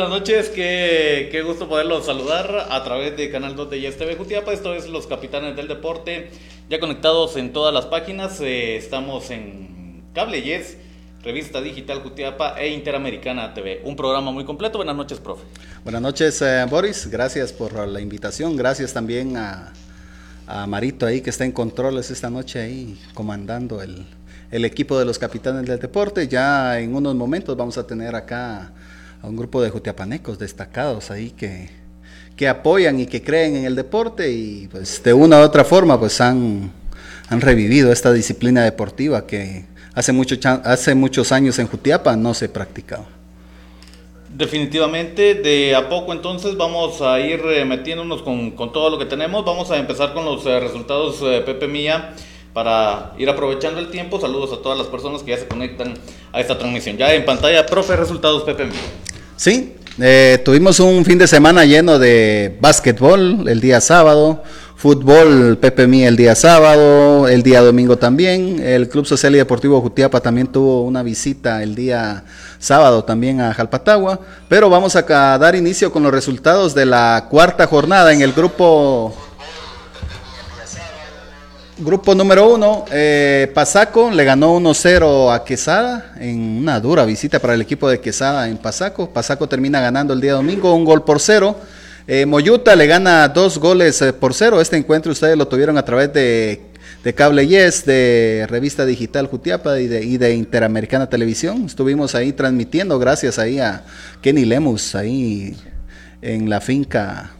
Buenas noches, qué, qué gusto poderlos saludar a través de Canal 2 de YSTV Jutiapa. Esto es Los Capitanes del Deporte, ya conectados en todas las páginas. Eh, estamos en Cable Yes, Revista Digital Jutiapa e Interamericana TV. Un programa muy completo. Buenas noches, profe. Buenas noches, eh, Boris. Gracias por la invitación. Gracias también a, a Marito ahí que está en controles esta noche ahí comandando el, el equipo de los capitanes del deporte. Ya en unos momentos vamos a tener acá a un grupo de jutiapanecos destacados ahí que, que apoyan y que creen en el deporte y pues de una u otra forma pues han, han revivido esta disciplina deportiva que hace, mucho, hace muchos años en Jutiapa no se practicaba. Definitivamente, de a poco entonces vamos a ir eh, metiéndonos con, con, todo lo que tenemos. Vamos a empezar con los eh, resultados eh, Pepe Mía para ir aprovechando el tiempo. Saludos a todas las personas que ya se conectan a esta transmisión. Ya en pantalla, profe, resultados Pepe Mía. Sí, eh, tuvimos un fin de semana lleno de básquetbol el día sábado, fútbol Pepe Mía el día sábado, el día domingo también. El Club Social y Deportivo Jutiapa también tuvo una visita el día sábado también a Jalpatagua. Pero vamos a dar inicio con los resultados de la cuarta jornada en el grupo Grupo número uno, eh, Pasaco le ganó 1-0 a Quesada en una dura visita para el equipo de Quesada en Pasaco. Pasaco termina ganando el día domingo un gol por cero. Eh, Moyuta le gana dos goles eh, por cero. Este encuentro ustedes lo tuvieron a través de, de Cable Yes, de Revista Digital Jutiapa y de, y de, Interamericana Televisión. Estuvimos ahí transmitiendo gracias ahí a Kenny Lemus ahí en la finca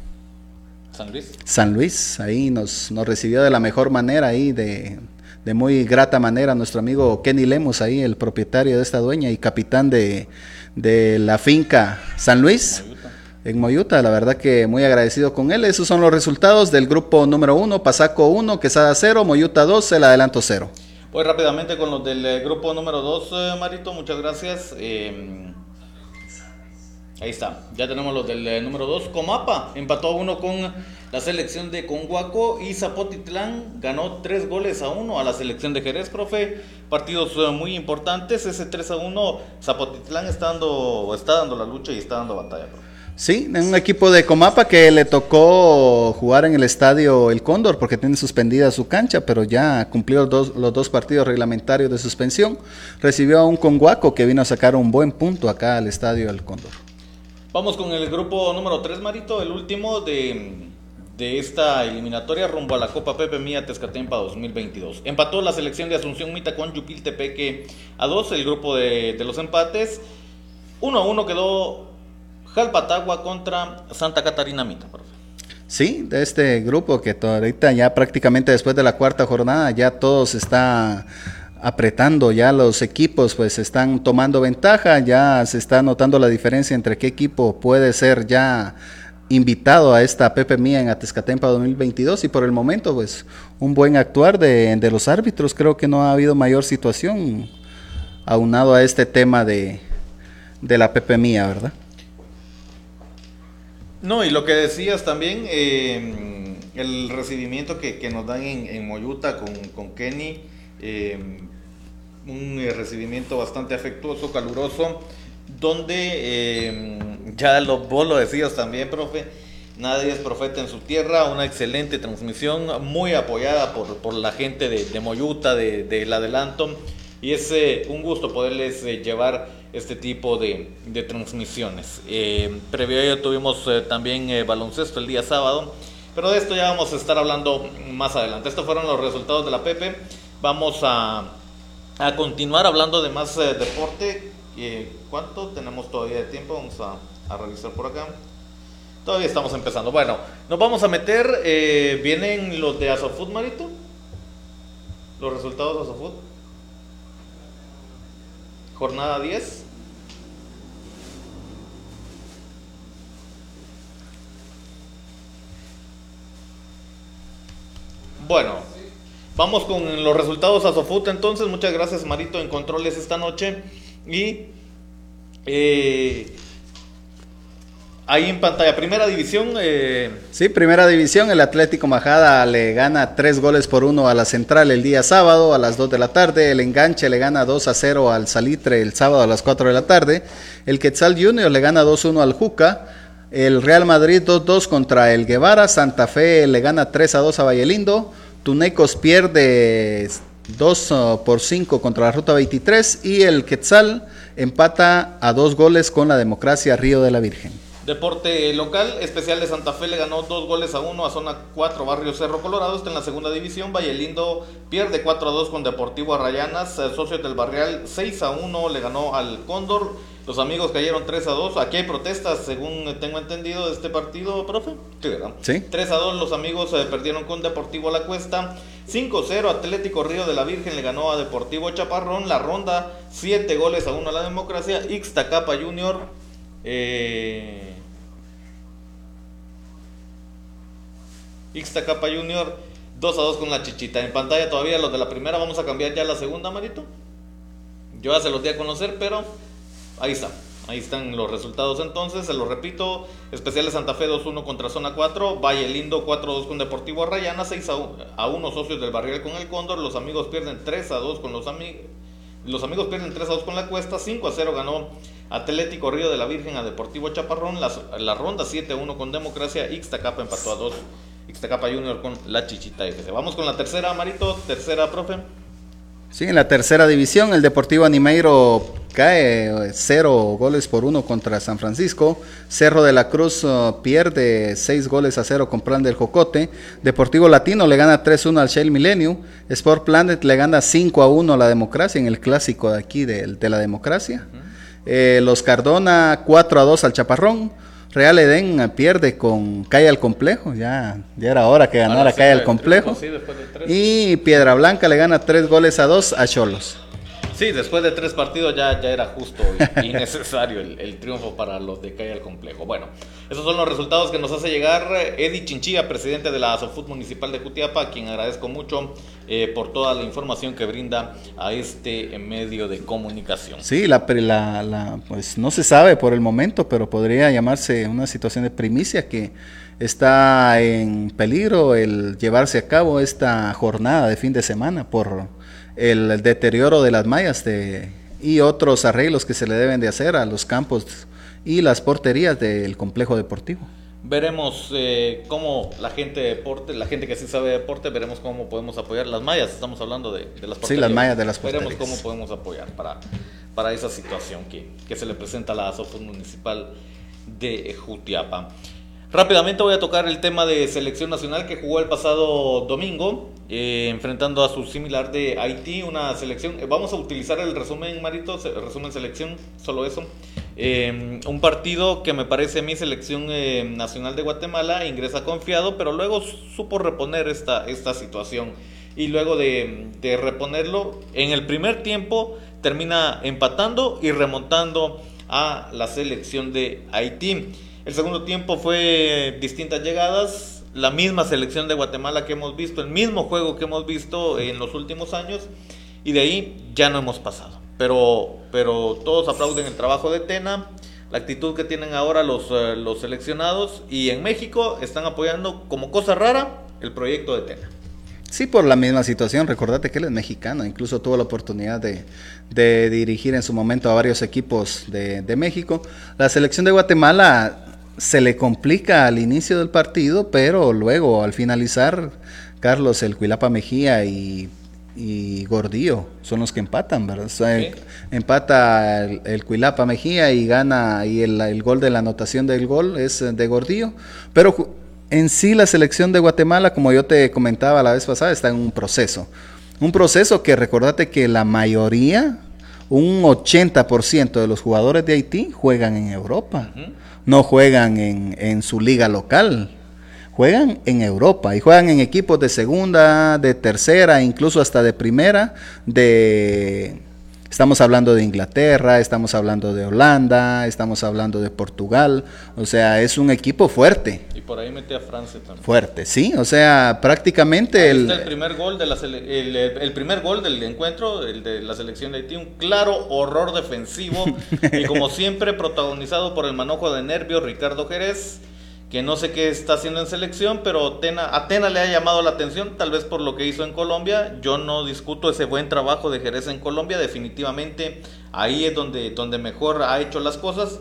San Luis. San Luis, ahí nos, nos recibió de la mejor manera, ahí de, de, muy grata manera, nuestro amigo Kenny Lemos, ahí el propietario de esta dueña y capitán de, de la finca San Luis. Moyuta. En Moyuta, la verdad que muy agradecido con él. Esos son los resultados del grupo número uno, Pasaco 1, Quesada 0, Moyuta 2, el adelanto 0. Voy rápidamente con los del eh, grupo número 2, eh, Marito, muchas gracias. Eh, Ahí está, ya tenemos los del eh, número 2. Comapa empató uno con la selección de Conguaco y Zapotitlán ganó tres goles a uno a la selección de Jerez, profe. Partidos eh, muy importantes. Ese 3 a 1, Zapotitlán está dando, está dando la lucha y está dando batalla, profe. Sí, un equipo de Comapa que le tocó jugar en el estadio El Cóndor porque tiene suspendida su cancha, pero ya cumplió los dos partidos reglamentarios de suspensión. Recibió a un Conguaco que vino a sacar un buen punto acá al estadio El Cóndor. Vamos con el grupo número 3, Marito, el último de, de, esta eliminatoria rumbo a la Copa Pepe Mía Tezcatempa 2022. Empató la selección de Asunción Mita con Yupil Tepeque a 2, el grupo de, de los empates. 1 a 1 quedó Jalpatagua contra Santa Catarina Mita, profe. Sí, de este grupo que ahorita ya prácticamente después de la cuarta jornada ya todos está apretando ya los equipos pues están tomando ventaja, ya se está notando la diferencia entre qué equipo puede ser ya invitado a esta Pepe Mía en Atezcatempa 2022 y por el momento pues un buen actuar de, de, los árbitros, creo que no ha habido mayor situación aunado a este tema de, de la Pepe Mía, ¿verdad? No, y lo que decías también, eh, el recibimiento que, que, nos dan en, en Moyuta con, con Kenny, eh, un eh, recibimiento bastante afectuoso, caluroso, donde eh, ya lo, vos lo decías también, profe, nadie es profeta en su tierra, una excelente transmisión, muy apoyada por, por la gente de, de Moyuta, del de, de adelanto, y es eh, un gusto poderles eh, llevar este tipo de, de transmisiones. previo a ello tuvimos también baloncesto el día sábado, pero de esto ya vamos a estar hablando más adelante. Estos fueron los resultados de la Pepe. Vamos a, a continuar hablando de más eh, deporte. Eh, ¿Cuánto tenemos todavía de tiempo? Vamos a, a, revisar por acá. Todavía estamos empezando. Bueno, nos vamos a meter. Eh, ¿Vienen los de Asofood, Marito? Los resultados de Asofood. Jornada 10. Bueno, Vamos con los resultados a Sofut entonces. Muchas gracias Marito en controles esta noche. Y eh, Ahí en pantalla, primera división. Eh... Sí, primera división. El Atlético Majada le gana tres goles por uno a la Central el día sábado a las 2 de la tarde. El Enganche le gana 2 a 0 al Salitre el sábado a las 4 de la tarde. El Quetzal Junior le gana 2-1 al Juca. El Real Madrid 2-2 contra el Guevara. Santa Fe le gana 3 a 2 a Vallelindo. Tunecos pierde 2 uh, por 5 contra la Ruta 23. Y el Quetzal empata a dos goles con la Democracia Río de la Virgen. Deporte local, especial de Santa Fe le ganó dos goles a uno a zona 4 Barrio Cerro Colorado, está en la segunda división. Valle Lindo pierde 4 a 2 con Deportivo Arrayanas, eh, Socios del Barrial 6 a 1 le ganó al Cóndor. Los amigos cayeron 3 a 2. Aquí hay protestas, según tengo entendido, de este partido, profe. Sí, 3 a 2 los amigos eh, perdieron con Deportivo La Cuesta. 5-0 Atlético Río de la Virgen le ganó a Deportivo Chaparrón. La ronda 7 goles a 1 a la democracia. Ixtacapa Junior. Eh, Ixtacapa Junior 2 a 2 con la chichita. En pantalla todavía los de la primera. Vamos a cambiar ya la segunda, Marito. Yo ya se los di a conocer, pero ahí está. Ahí están los resultados entonces, se lo repito, Especiales Santa Fe 2-1 contra Zona 4, Valle Lindo 4-2 con Deportivo Arrayana, 6 a 1 socios del Barrial con el Cóndor, los amigos pierden 3 a 2 con los amigos, los amigos pierden 3 a 2 con la Cuesta, 5 a 0 ganó Atlético Río de la Virgen a Deportivo Chaparrón, la, la ronda 7 a 1 con Democracia, Ixtacapa empató a 2, Ixtacapa Junior con la Chichita FC. Vamos con la tercera, Marito, tercera, profe. Sí, en la tercera división el Deportivo Animeiro cae cero goles por uno contra San Francisco. Cerro de la Cruz uh, pierde seis goles a cero con Plan del Jocote. Deportivo Latino le gana 3-1 al Shell Millennium. Sport Planet le gana 5 a 1 a la democracia en el clásico de aquí de, la democracia. Eh, los Cardona 4 a 2 al Chaparrón. Real Edén pierde con Calle al Complejo, ya, ya era hora que ganara Calle al Complejo. y Piedra Blanca le gana tres goles a dos a Cholos. Sí, después de tres partidos ya, ya era justo y, necesario el, triunfo para los de Calle al Complejo. Bueno, esos son los resultados que nos hace llegar Eddie Chinchilla, presidente de la Asofut Municipal de Jutiapa, a quien agradezco mucho eh, por toda la información que brinda a este medio de comunicación. Sí, la, la, pues no se sabe por el momento, pero podría llamarse una situación de primicia que está en peligro el llevarse a cabo esta jornada de fin de semana por el deterioro de las mallas de, y otros arreglos que se le deben de hacer a los campos y las porterías del complejo deportivo. Veremos eh, cómo la gente de deporte, la gente que sí sabe de deporte, veremos cómo podemos apoyar las mallas. Estamos hablando de, las porterías. Sí, las mallas de las porterías. Veremos cómo podemos apoyar para, para esa situación que, que se le presenta a la Asociación Municipal de Jutiapa. Rápidamente voy a tocar el tema de selección nacional que jugó el pasado domingo, eh, enfrentando a su similar de Haití, una selección. Eh, vamos a utilizar el resumen, Marito, resumen selección, solo eso. Eh, un partido que me parece mí selección nacional de Guatemala ingresa confiado, pero luego supo reponer esta, esta situación. Y luego de, de reponerlo, en el primer tiempo termina empatando y remontando a la selección de Haití. El segundo tiempo fue distintas llegadas, la misma selección de Guatemala que hemos visto, el mismo juego que hemos visto en los últimos años y de ahí ya no hemos pasado. Pero, pero todos aplauden el trabajo de Tena, la actitud que tienen ahora los, eh, los seleccionados y en México están apoyando como cosa rara el proyecto de Tena. Sí, por la misma situación. Recordate que él es mexicano, incluso tuvo la oportunidad de, dirigir en su momento a varios equipos de, de, México. La selección de Guatemala se le complica al inicio del partido, pero luego al finalizar, Carlos, el Cuilapa Mejía y, Gordillo son los que empatan, ¿verdad? Empata el, Cuilapa Mejía y gana, y el, gol de la anotación del gol es de Gordillo, pero en sí la selección de Guatemala, como yo te comentaba la vez pasada, está en un proceso. Un proceso que recordate que la mayoría, un 80% de los jugadores de Haití juegan en Europa no juegan en, su liga local, juegan en Europa y juegan en equipos de segunda, de tercera, incluso hasta de primera, de, Estamos hablando de Inglaterra, estamos hablando de Holanda, estamos hablando de Portugal, o sea, es un equipo fuerte. Y por ahí mete a Francia también. Fuerte, sí, o sea, prácticamente el, el primer gol de la el, el, primer gol del encuentro, el de la selección de Haití, un claro horror defensivo y como siempre protagonizado por el manojo de nervios Ricardo Jerez que no sé qué está haciendo en selección, pero Atena, le ha llamado la atención, tal vez por lo que hizo en Colombia. Yo no discuto ese buen trabajo de Jerez en Colombia, definitivamente ahí es donde, donde mejor ha hecho las cosas.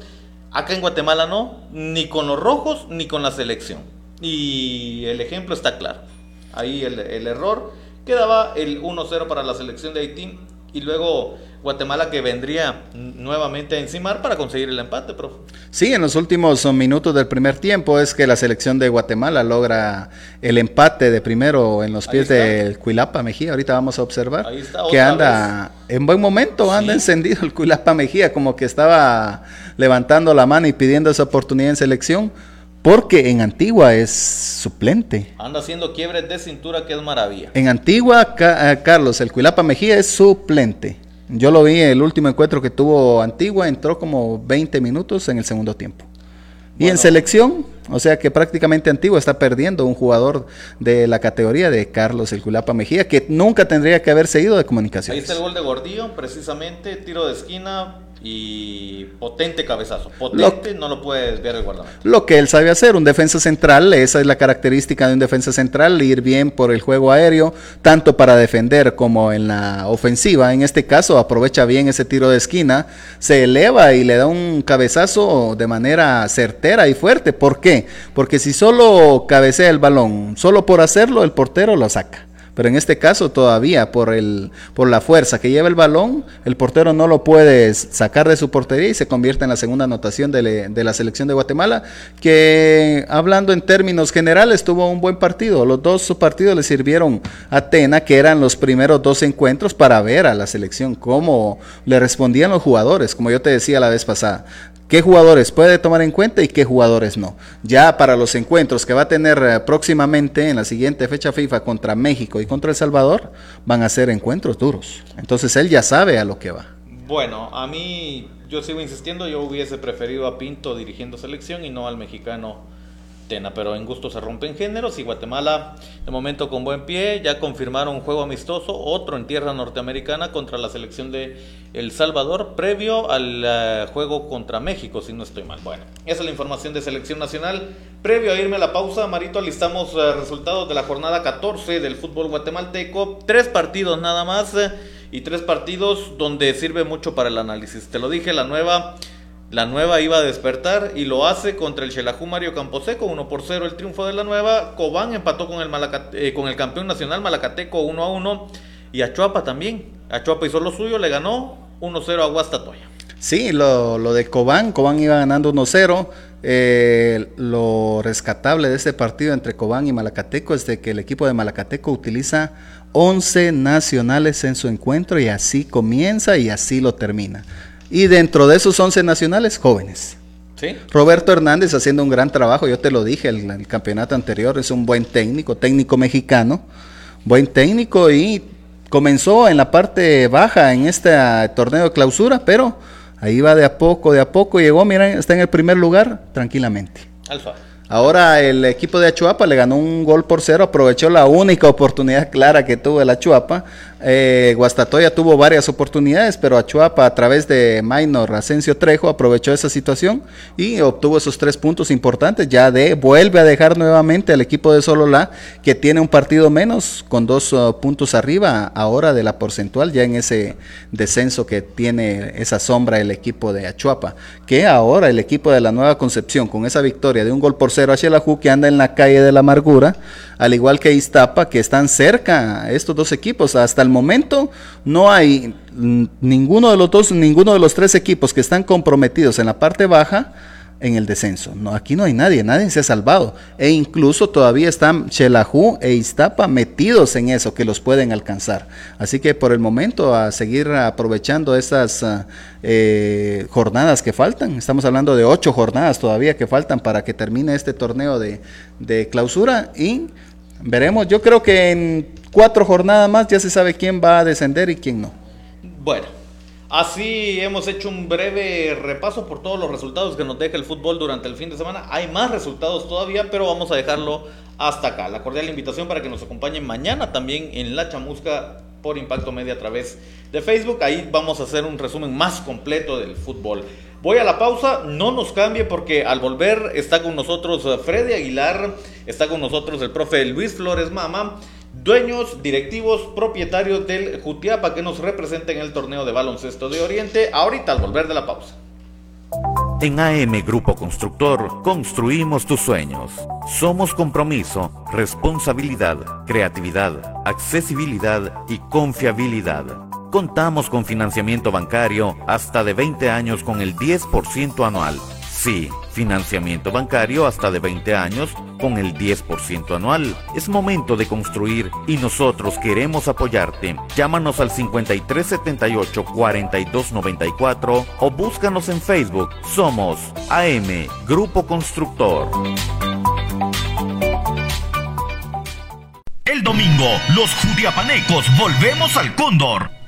Acá en Guatemala no, ni con los rojos ni con la selección. Y el ejemplo está claro. Ahí el, el error quedaba el 1-0 para la selección de Haití y luego Guatemala que vendría nuevamente a encimar para conseguir el empate, profe. Sí, en los últimos minutos del primer tiempo es que la selección de Guatemala logra el empate de primero en los pies del Cuilapa Mejía. Ahorita vamos a observar que anda en buen momento, anda encendido el Cuilapa Mejía, como que estaba levantando la mano y pidiendo esa oportunidad en selección. Porque en Antigua es suplente. Anda haciendo quiebres de cintura, que es maravilla. En Antigua, eh, Carlos, el Cuilapa Mejía es suplente. Yo lo vi en el último encuentro que tuvo Antigua, entró como 20 minutos en el segundo tiempo. Y en selección, o sea que prácticamente Antigua está perdiendo un jugador de la categoría de Carlos El Culapa Mejía, que nunca tendría que haberse ido de comunicaciones. Ahí está el gol de Gordillo, precisamente, tiro de esquina, y potente cabezazo. Potente, no lo puede desviar el guardameta. Lo que él sabe hacer, un defensa central, esa es la característica de un defensa central, ir bien por el juego aéreo, tanto para defender como en la ofensiva. En este caso, aprovecha bien ese tiro de esquina, se eleva y le da un cabezazo de manera certera y fuerte. ¿Por qué? Porque si solo cabecea el balón, solo por hacerlo, el portero lo saca. Pero en este caso todavía por, el, por la fuerza que lleva el balón, el portero no lo puede sacar de su portería y se convierte en la segunda anotación de, la selección de Guatemala, que hablando en términos generales tuvo un buen partido. Los dos partidos le sirvieron a Tena, que eran los primeros dos encuentros para ver a la selección cómo le respondían los jugadores, como yo te decía la vez pasada qué jugadores puede tomar en cuenta y qué jugadores no. Ya para los encuentros que va a tener eh, próximamente en la siguiente fecha FIFA contra México y contra El Salvador, van a ser encuentros duros. Entonces él ya sabe a lo que va. Bueno, a mí yo sigo insistiendo, yo hubiese preferido a Pinto dirigiendo selección y no al mexicano pero en gusto se rompen géneros y Guatemala de momento con buen pie, ya confirmaron un juego amistoso, otro en tierra norteamericana contra la selección de El Salvador, previo al eh, juego contra México, si no estoy mal. Bueno, esa es la información de selección nacional. Previo a irme a la pausa, Marito, alistamos eh, resultados de la jornada 14 del fútbol guatemalteco, tres partidos nada más eh, y tres partidos donde sirve mucho para el análisis. Te lo dije, la nueva la nueva iba a despertar y lo hace contra el Xelajú Mario Camposeco, 1 por 0 el triunfo de la nueva. Cobán empató con el, eh, con el campeón nacional Malacateco 1 a 1. Y Achuapa también. Achuapa hizo lo suyo, le ganó 1-0 a Guastatoya. Sí, lo, lo, de Cobán, Cobán iba ganando 1-0. Eh, lo rescatable de este partido entre Cobán y Malacateco es de que el equipo de Malacateco utiliza 11 nacionales en su encuentro y así comienza y así lo termina. Y dentro de esos 11 nacionales, jóvenes. ¿Sí? Roberto Hernández haciendo un gran trabajo, yo te lo dije, el, el campeonato anterior es un buen técnico, técnico mexicano, buen técnico y comenzó en la parte baja en este torneo de clausura, pero ahí va de a poco, de a poco, llegó, miren, está en el primer lugar tranquilamente. Alfa. Ahora el equipo de Achuapa le ganó un gol por cero, aprovechó la única oportunidad clara que tuvo el Achuapa. Eh, Guastatoya tuvo varias oportunidades, pero Achuapa a través de Minor Asensio Trejo aprovechó esa situación y obtuvo esos tres puntos importantes. Ya de vuelve a dejar nuevamente al equipo de Solola, que tiene un partido menos, con dos uh, puntos arriba ahora de la porcentual, ya en ese descenso que tiene esa sombra el equipo de Achuapa. Que ahora el equipo de la Nueva Concepción, con esa victoria de un gol por cero, la que anda en la calle de la amargura, al igual que Iztapa, que están cerca estos dos equipos. Hasta el momento no hay ninguno de los dos, ninguno de los tres equipos que están comprometidos en la parte baja en el descenso. No, aquí no hay nadie, nadie se ha salvado. E incluso todavía están Chelajú e Iztapa metidos en eso, que los pueden alcanzar. Así que por el momento a seguir aprovechando estas ah, eh, jornadas que faltan. Estamos hablando de ocho jornadas todavía que faltan para que termine este torneo de, de clausura y veremos. Yo creo que en cuatro jornadas más ya se sabe quién va a descender y quién no. Bueno. Así hemos hecho un breve repaso por todos los resultados que nos deja el fútbol durante el fin de semana. Hay más resultados todavía, pero vamos a dejarlo hasta acá. La cordial invitación para que nos acompañen mañana también en La Chamusca por Impacto Media a través de Facebook. Ahí vamos a hacer un resumen más completo del fútbol. Voy a la pausa, no nos cambie porque al volver está con nosotros Freddy Aguilar, está con nosotros el profe Luis Flores Mama dueños, directivos, propietarios del Jutiapa que nos representa en el torneo de baloncesto de Oriente, ahorita al volver de la pausa. En AM Grupo Constructor construimos tus sueños. Somos compromiso, responsabilidad, creatividad, accesibilidad y confiabilidad. Contamos con financiamiento bancario hasta de 20 años con el 10% anual Sí, financiamiento bancario hasta de 20 años con el 10% anual. Es momento de construir y nosotros queremos apoyarte. Llámanos al 5378-4294 o búscanos en Facebook. Somos AM Grupo Constructor. El domingo, los judiapanecos volvemos al Cóndor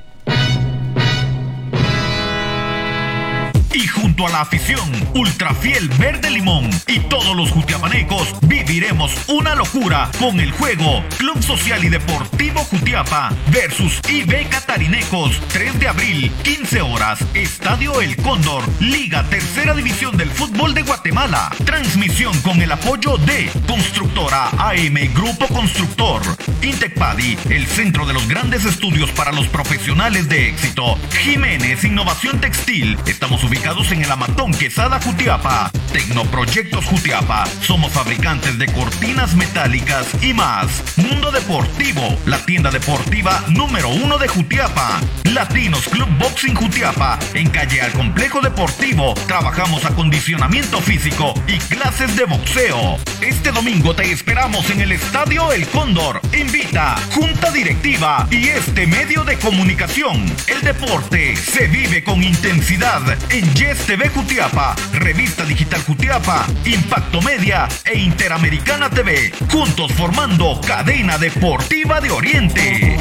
y junto a la afición ultrafiel verde limón y todos los jutiapanecos viviremos una locura con el juego Club Social y Deportivo Jutiapa versus IB Catarinecos 3 de abril 15 horas Estadio El Cóndor Liga Tercera División del Fútbol de Guatemala. Transmisión con el apoyo de Constructora AM Grupo Constructor Intecpadi el centro de los grandes estudios para los profesionales de éxito. Jiménez Innovación Textil estamos ubicados en el Amatón Quesada Jutiapa. Tecnoproyectos Jutiapa. Somos fabricantes de cortinas metálicas y más. Mundo Deportivo, la tienda deportiva número uno de Jutiapa. Latinos Club Boxing Jutiapa. En calle al Complejo Deportivo. Trabajamos acondicionamiento físico y clases de boxeo. Este domingo te esperamos en el Estadio El Cóndor. Invita Junta Directiva y este medio de comunicación. El deporte se vive con intensidad en Yes TV Jutiapa, Revista Digital Jutiapa, Impacto Media e Interamericana TV, juntos formando Cadena Deportiva de Oriente.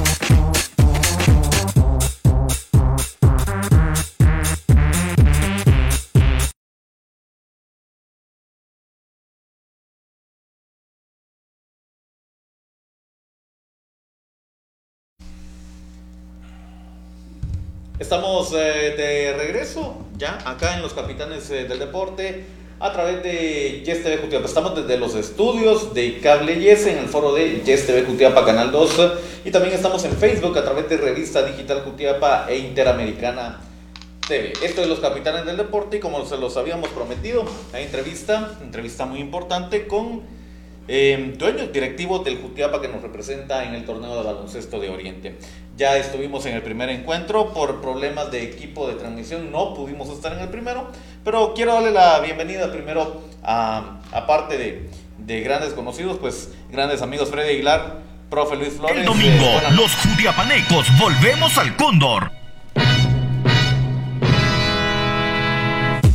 Estamos eh, de regreso ya acá en los Capitanes eh, del Deporte a través de Yes TV Jutiapa. Estamos desde los estudios de Cable Yes en el foro de Yes TV Jutiapa Canal 2 y también estamos en Facebook a través de Revista Digital Jutiapa e Interamericana TV. Esto es los Capitanes del Deporte y como se los habíamos prometido, hay entrevista, entrevista muy importante con eh, dueños directivos del Jutiapa que nos representa en el torneo de baloncesto de Oriente. Ya estuvimos en el primer encuentro por problemas de equipo de transmisión, no pudimos estar en el primero, pero quiero darle la bienvenida primero a, parte de, de grandes conocidos, pues grandes amigos Freddy Aguilar, profe Luis Flores. El domingo, eh, los Judiapanecos volvemos al Cóndor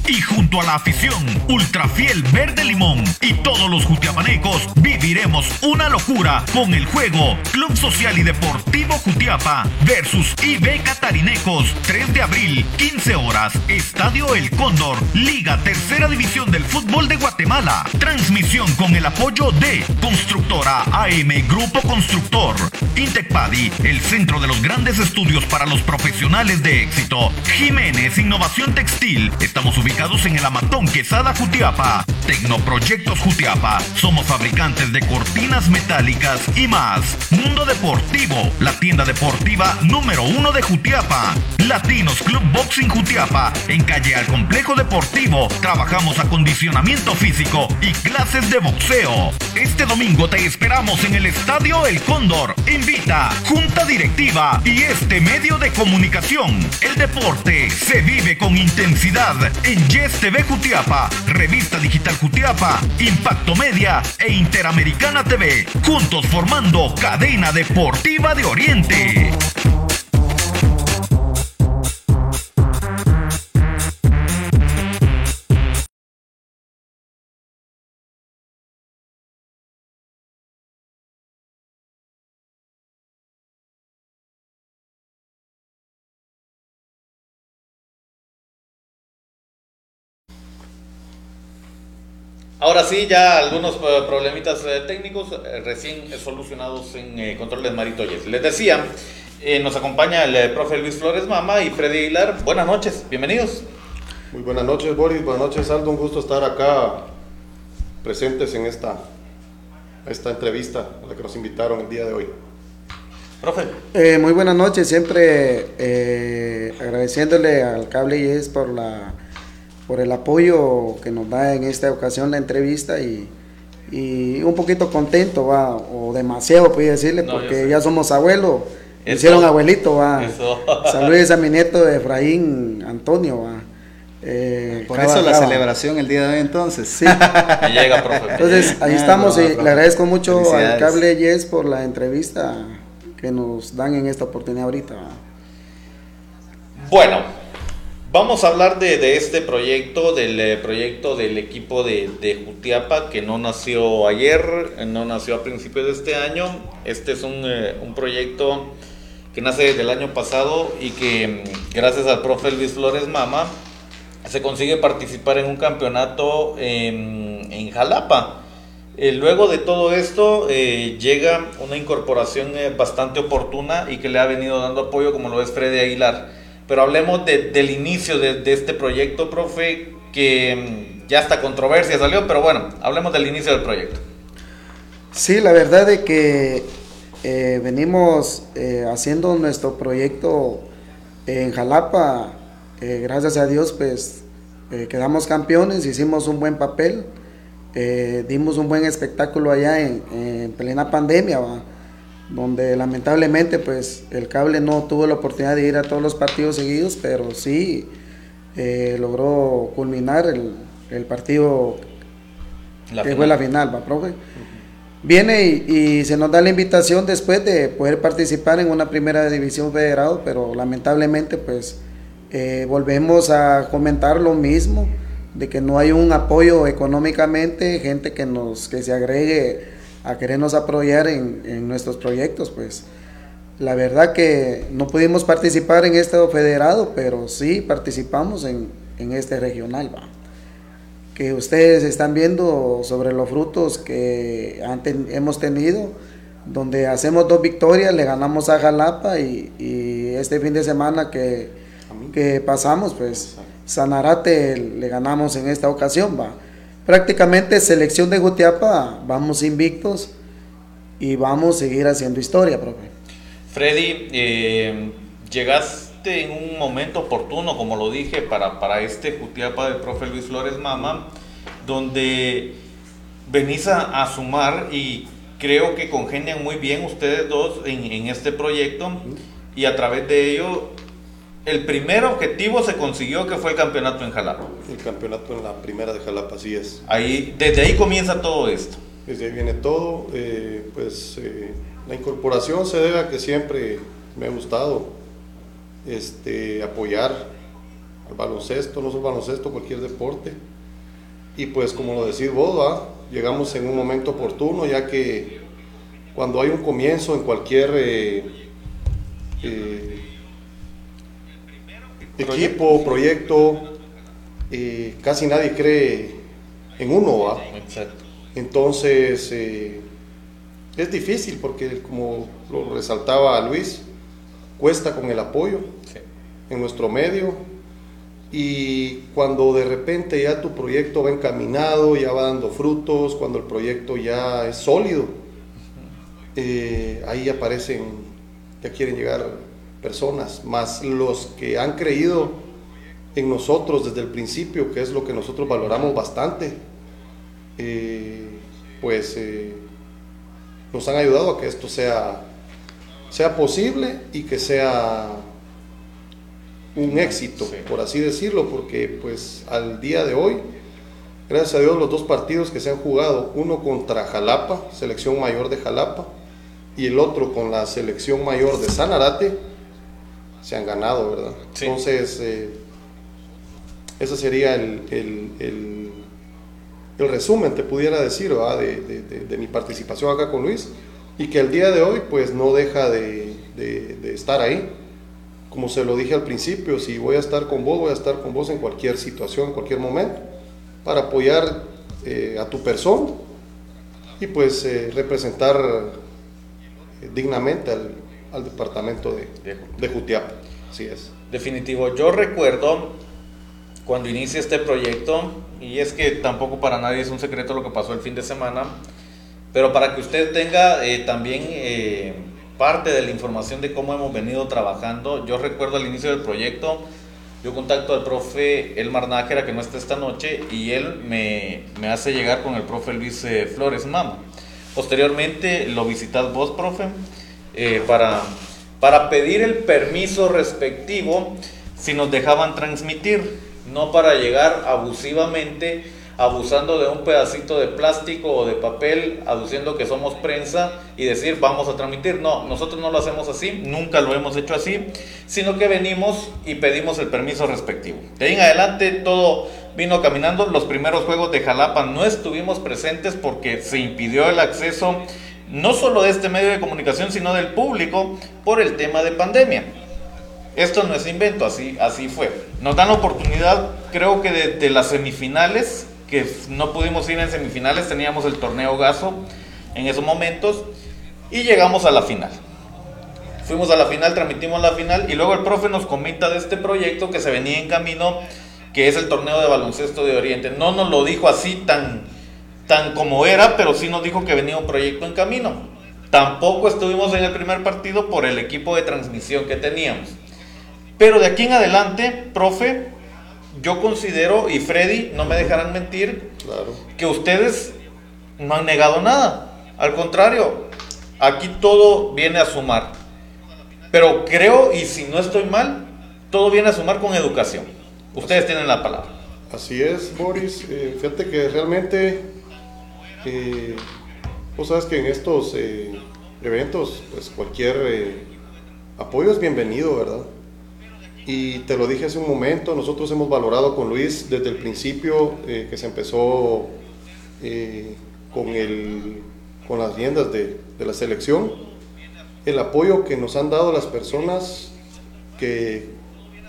y junto a la afición ultrafiel verde limón y todos los jutiapanecos viviremos una locura con el juego Club Social y Deportivo Jutiapa versus IB Catarinecos 3 de abril 15 horas. Estadio El Cóndor Liga Tercera División del Fútbol de Guatemala. Transmisión con el apoyo de Constructora AM Grupo Constructor Intecpadi el centro de los grandes estudios para los profesionales de éxito. Jiménez Innovación Textil estamos ubicados en el Amatón Quesada Jutiapa. Tecnoproyectos Jutiapa. Somos fabricantes de cortinas metálicas y más. Mundo Deportivo, la tienda deportiva número uno de Jutiapa. Latinos Club Boxing Jutiapa. En calle al Complejo Deportivo. Trabajamos acondicionamiento físico y clases de boxeo. Este domingo te esperamos en el Estadio El Cóndor. Invita Junta Directiva y este medio de comunicación. El deporte se vive con intensidad en Yes TV Jutiapa, Revista Digital Jutiapa, Impacto Media e Interamericana TV, juntos formando Cadena Deportiva de Oriente. Ahora sí, ya algunos eh, problemitas eh, técnicos eh, recién solucionados en controles Maritoyes. Les decía, nos acompaña el profe Luis Flores Mama y Freddy Aguilar. Buenas noches, bienvenidos. Muy buenas noches, Boris. Buenas noches, Aldo. Un gusto estar acá presentes en esta, esta entrevista a la que nos invitaron el día de hoy. Profe. muy buenas noches, siempre agradeciéndole al Cable Yes por la por el apoyo que nos da en esta ocasión la entrevista y, un poquito contento, va, o demasiado, puede decirle, porque ya somos abuelos, hicieron abuelito, va. Saludos a mi nieto de Efraín Antonio, va. Eh, por eso la celebración el día de hoy entonces. Sí. llega, profe. Entonces, ahí estamos y le agradezco mucho al Cable Yes por la entrevista que nos dan en esta oportunidad ahorita. Bueno, Vamos a hablar de, este proyecto, del eh, proyecto del equipo de, Jutiapa que no nació ayer, no nació a principios de este año. Este es un, eh, proyecto que nace desde el año pasado y que mm, gracias al profe Luis Flores Mama se consigue participar en un campeonato en, Jalapa. Eh, luego de todo esto llega una incorporación bastante oportuna y que le ha venido dando apoyo como lo es Freddy Aguilar. Pero hablemos del inicio de, este proyecto, profe, que mm, ya hasta controversia salió, pero bueno, hablemos del inicio del proyecto. Sí, la verdad es que eh, venimos eh, haciendo nuestro proyecto en Jalapa, eh, gracias a Dios, pues quedamos campeones, hicimos un buen papel, dimos un buen espectáculo allá en plena pandemia. ¿va? Donde lamentablemente pues el cable no tuvo la oportunidad de ir a todos los partidos seguidos, pero sí eh, logró culminar el, partido que fue la final, ¿va, profe? Viene y, se nos da la invitación después de poder participar en una primera división federado, pero lamentablemente pues eh, volvemos a comentar lo mismo, de que no hay un apoyo económicamente, gente que nos que se agregue a querernos apoyar en, nuestros proyectos, pues la verdad que no pudimos participar en este federado, pero sí participamos en, este regional, ¿va? que ustedes están viendo sobre los frutos que hemos tenido, donde hacemos dos victorias, le ganamos a Jalapa y, este fin de semana que, que pasamos, pues Sanarate le ganamos en esta ocasión, va prácticamente selección de Jutiapa, vamos invictos y vamos a seguir haciendo historia, profe. Freddy, eh, llegaste en un momento oportuno, como lo dije, para, para este Jutiapa del profe Luis Flores Mama, donde venís a, sumar y creo que congenian muy bien ustedes dos en, en este proyecto y a través de ello el primer objetivo se consiguió que fue el campeonato en Jalapa. El campeonato en la primera de Jalapa, así es. Ahí, desde ahí comienza todo esto. Desde ahí viene todo. Eh, pues eh, la incorporación se debe a que siempre me ha gustado este, apoyar al baloncesto, no solo baloncesto, cualquier deporte. Y pues como lo decís vos, llegamos en un momento oportuno, ya que cuando hay un comienzo en cualquier... Eh, equipo, proyecto, eh, casi nadie cree en uno, ¿va? Entonces, eh, es difícil porque, como lo resaltaba Luis, cuesta con el apoyo en nuestro medio. Y cuando de repente ya tu proyecto va encaminado, ya va dando frutos, cuando el proyecto ya es sólido, eh, ahí aparecen, ya quieren llegar personas, más los que han creído en nosotros desde el principio, que es lo que nosotros valoramos bastante, eh, pues eh, nos han ayudado a que esto sea, sea posible y que sea un éxito, por así decirlo, porque pues al día de hoy, gracias a Dios, los dos partidos que se han jugado, uno contra Jalapa, selección mayor de Jalapa, y el otro con la selección mayor de Sanarate, se han ganado, ¿verdad? Entonces, eh, ese sería el, el, el, resumen, te pudiera decir, ¿verdad? De, de, de, mi participación acá con Luis y que el día de hoy pues no deja de, estar ahí. Como se lo dije al principio, si voy a estar con vos, voy a estar con vos en cualquier situación, en cualquier momento, para apoyar eh, a tu persona y pues eh, representar dignamente al, departamento de, de Jutiapa. Así es. Definitivo. Yo recuerdo cuando inicia este proyecto, y es que tampoco para nadie es un secreto lo que pasó el fin de semana, pero para que usted tenga eh, también eh, parte de la información de cómo hemos venido trabajando, yo recuerdo al inicio del proyecto, yo contacto al profe Elmar Nájera, que no está esta noche, y él me, me hace llegar con el profe Luis eh, Flores Mama. Posteriormente lo visitas vos, profe, para, para pedir el permiso respectivo si nos dejaban transmitir no para llegar abusivamente, abusando de un pedacito de plástico o de papel, aduciendo que somos prensa y decir vamos a transmitir. No, nosotros no lo hacemos así, nunca lo hemos hecho así, sino que venimos y pedimos el permiso respectivo. De ahí en adelante todo vino caminando. Los primeros juegos de Jalapa no estuvimos presentes porque se impidió el acceso no solo de este medio de comunicación, sino del público por el tema de pandemia. Esto no es invento, así, así fue. Nos dan la oportunidad, creo que de, las semifinales, que no pudimos ir en semifinales, teníamos el torneo Gaso en esos momentos y llegamos a la final. Fuimos a la final, transmitimos la final y luego el profe nos comenta de este proyecto que se venía en camino, que es el torneo de baloncesto de Oriente. No nos lo dijo así tan, tan como era, pero sí nos dijo que venía un proyecto en camino. Tampoco estuvimos en el primer partido por el equipo de transmisión que teníamos. Pero de aquí en adelante, profe, yo considero, y Freddy, no me dejarán mentir, que ustedes no han negado nada. Al contrario, aquí todo viene a sumar. Pero creo, y si no estoy mal, todo viene a sumar con educación. Ustedes tienen la palabra. Así es, Boris. Eh, fíjate que realmente, eh, vos sabes que en estos eh, eventos, pues cualquier eh, apoyo es bienvenido, ¿verdad? Y te lo dije hace un momento, nosotros hemos valorado con Luis desde el principio eh, que se empezó con, el, con las riendas de, la selección, el apoyo que nos han dado las personas que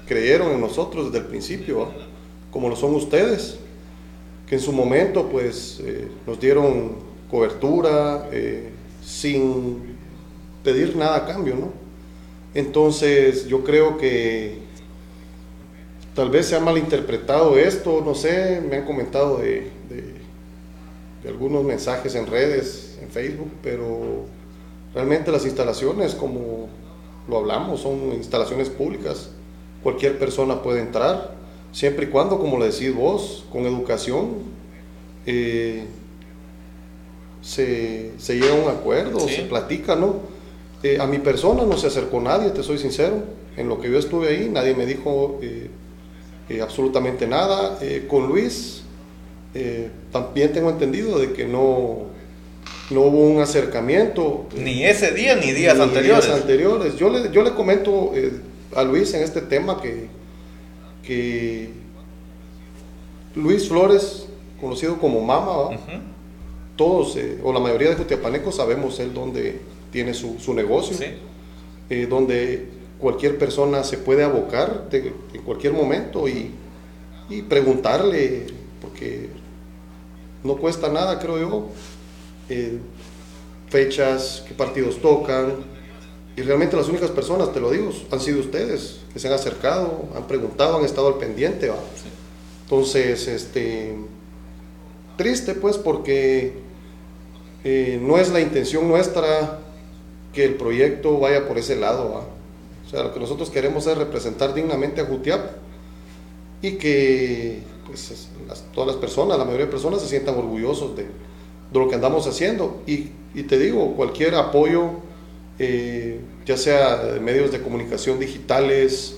creyeron en nosotros desde el principio, como lo son ustedes, que en su momento pues eh, nos dieron cobertura sin pedir nada a cambio, ¿no? Entonces yo creo que Tal vez se ha malinterpretado esto, no sé, me han comentado de, algunos mensajes en redes, en Facebook, pero realmente las instalaciones, como lo hablamos, son instalaciones públicas. Cualquier persona puede entrar, siempre y cuando, como le decís vos, con educación, eh, se, se, llega a un acuerdo, se platica, ¿no? Eh, a mi persona no se acercó nadie, te soy sincero. En lo que yo estuve ahí, nadie me dijo eh, absolutamente nada. Con Luis también tengo entendido de que no, no hubo un acercamiento. Ni ese día ni días anteriores. anteriores. Yo le, yo le comento a Luis en este tema que, que Luis Flores, conocido como Mama, todos o la mayoría de jutiapanecos sabemos él dónde tiene su, su negocio, donde cualquier persona se puede abocar en cualquier momento y, preguntarle, porque no cuesta nada, creo yo, eh, fechas, qué partidos tocan. Y realmente las únicas personas, te lo digo, han sido ustedes, que se han acercado, han preguntado, han estado al pendiente. Entonces, este, triste pues porque eh, no es la intención nuestra que el proyecto vaya por ese lado. ¿va? O sea, lo que nosotros queremos es representar dignamente a Jutiap y que pues, todas las personas, la mayoría de personas se sientan orgullosos de, lo que andamos haciendo. Y, te digo, cualquier apoyo, eh, ya sea de medios de comunicación digitales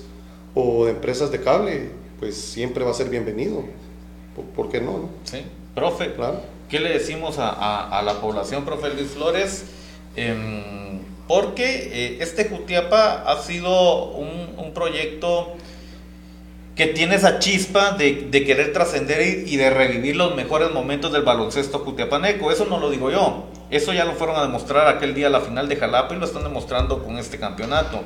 o de empresas de cable, pues siempre va a ser bienvenido. ¿Por, qué no, Sí, profe, claro. ¿qué le decimos a, la población, profe Luis Flores? Em, porque eh, este Jutiapa ha sido un, proyecto que tiene esa chispa de, querer trascender y, de revivir los mejores momentos del baloncesto jutiapaneco. Eso no lo digo yo, eso ya lo fueron a demostrar aquel día a la final de Jalapa y lo están demostrando con este campeonato.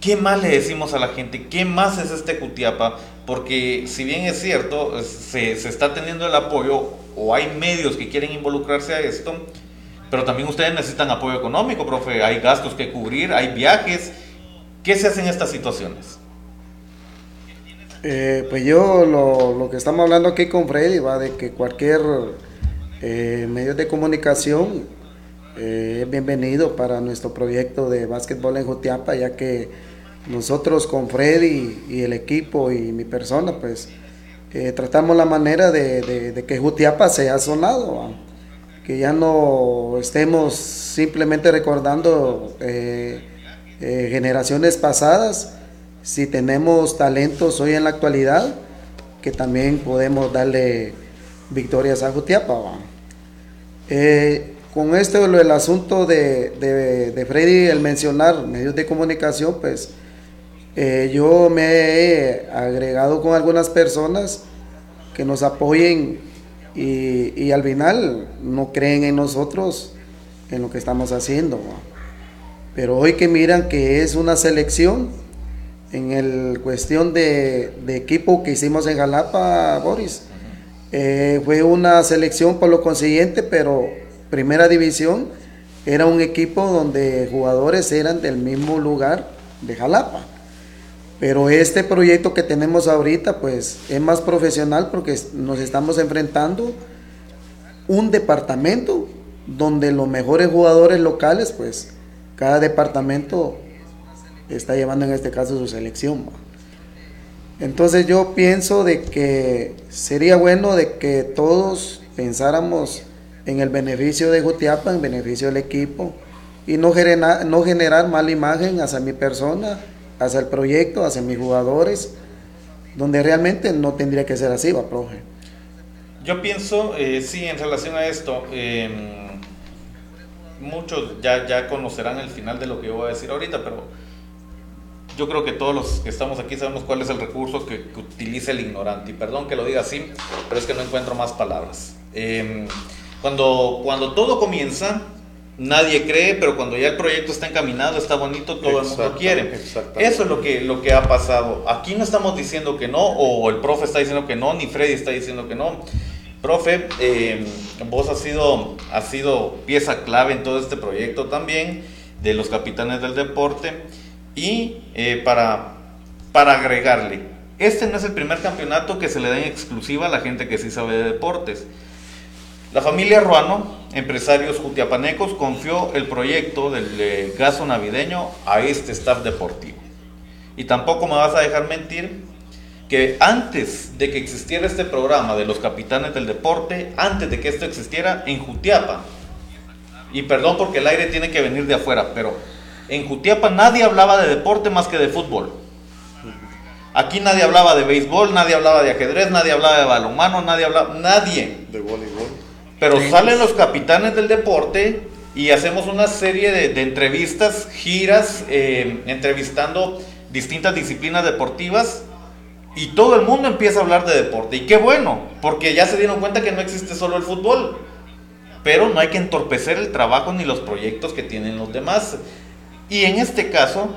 ¿Qué más le decimos a la gente? ¿Qué más es este Jutiapa? Porque si bien es cierto, se, se está teniendo el apoyo o hay medios que quieren involucrarse a esto, pero también ustedes necesitan apoyo económico, profe. Hay gastos que cubrir, hay viajes. ¿Qué se hace en estas situaciones? Eh, pues yo lo, que estamos hablando aquí con Freddy va de que cualquier eh, medio de comunicación eh, es bienvenido para nuestro proyecto de básquetbol en Jutiapa, ya que nosotros con Freddy y el equipo y mi persona, pues tratamos la manera de, que Jutiapa sea sonado, que ya no estemos simplemente recordando generaciones pasadas, si tenemos talentos hoy en la actualidad, que también podemos darle victorias a Jutiapa. Eh, con esto, el asunto de, de, Freddy, el mencionar medios de comunicación, pues eh, yo me he agregado con algunas personas que nos apoyen y, y, al final no creen en nosotros, en lo que estamos haciendo. Pero hoy que miran que es una selección, en el cuestión de, equipo que hicimos en Jalapa, Boris. Eh, fue una selección por lo consiguiente, pero primera división era un equipo donde jugadores eran del mismo lugar de Jalapa. Pero este proyecto que tenemos ahorita, pues es más profesional porque nos estamos enfrentando un departamento donde los mejores jugadores locales, pues cada departamento está llevando en este caso su selección. Entonces yo pienso de que sería bueno de que todos pensáramos en el beneficio de Jutiapa, en beneficio del equipo y no generar, no generar mala imagen hacia mi persona, hacia el proyecto, hacia mis jugadores, donde realmente no tendría que ser así, va, profe. Yo pienso, eh, sí, en relación a esto, em, muchos ya, ya conocerán el final de lo que yo voy a decir ahorita, pero yo creo que todos los que estamos aquí sabemos cuál es el recurso que, utiliza el ignorante. Y perdón que lo diga así, pero es que no encuentro más palabras. Em, cuando, cuando todo comienza, nadie cree, pero cuando ya el proyecto está encaminado, está bonito, todo el mundo quiere. Eso es lo que, lo que ha pasado. Aquí no estamos diciendo que no, o el profe está diciendo que no, ni Freddy está diciendo que no. Profe, em, vos has sido, has sido pieza clave en todo este proyecto también, de los capitanes del deporte. Y eh, para, para agregarle, este no es el primer campeonato que se le da en exclusiva a la gente que sí sabe de deportes. La familia Ruano, empresarios jutiapanecos, confió el proyecto del eh, gaso navideño a este staff deportivo. Y tampoco me vas a dejar mentir que antes de que existiera este programa de los capitanes del deporte, antes de que esto existiera en Jutiapa, y perdón porque el aire tiene que venir de afuera, pero en Jutiapa nadie hablaba de deporte más que de fútbol. Aquí nadie hablaba de béisbol, nadie hablaba de ajedrez, nadie hablaba de balonmano, nadie hablaba, nadie. De voleibol. Pero salen los capitanes del deporte y hacemos una serie de, entrevistas, giras, eh, entrevistando distintas disciplinas deportivas y todo el mundo empieza a hablar de deporte. Y qué bueno, porque ya se dieron cuenta que no existe solo el fútbol. Pero no hay que entorpecer el trabajo ni los proyectos que tienen los demás. Y en este caso,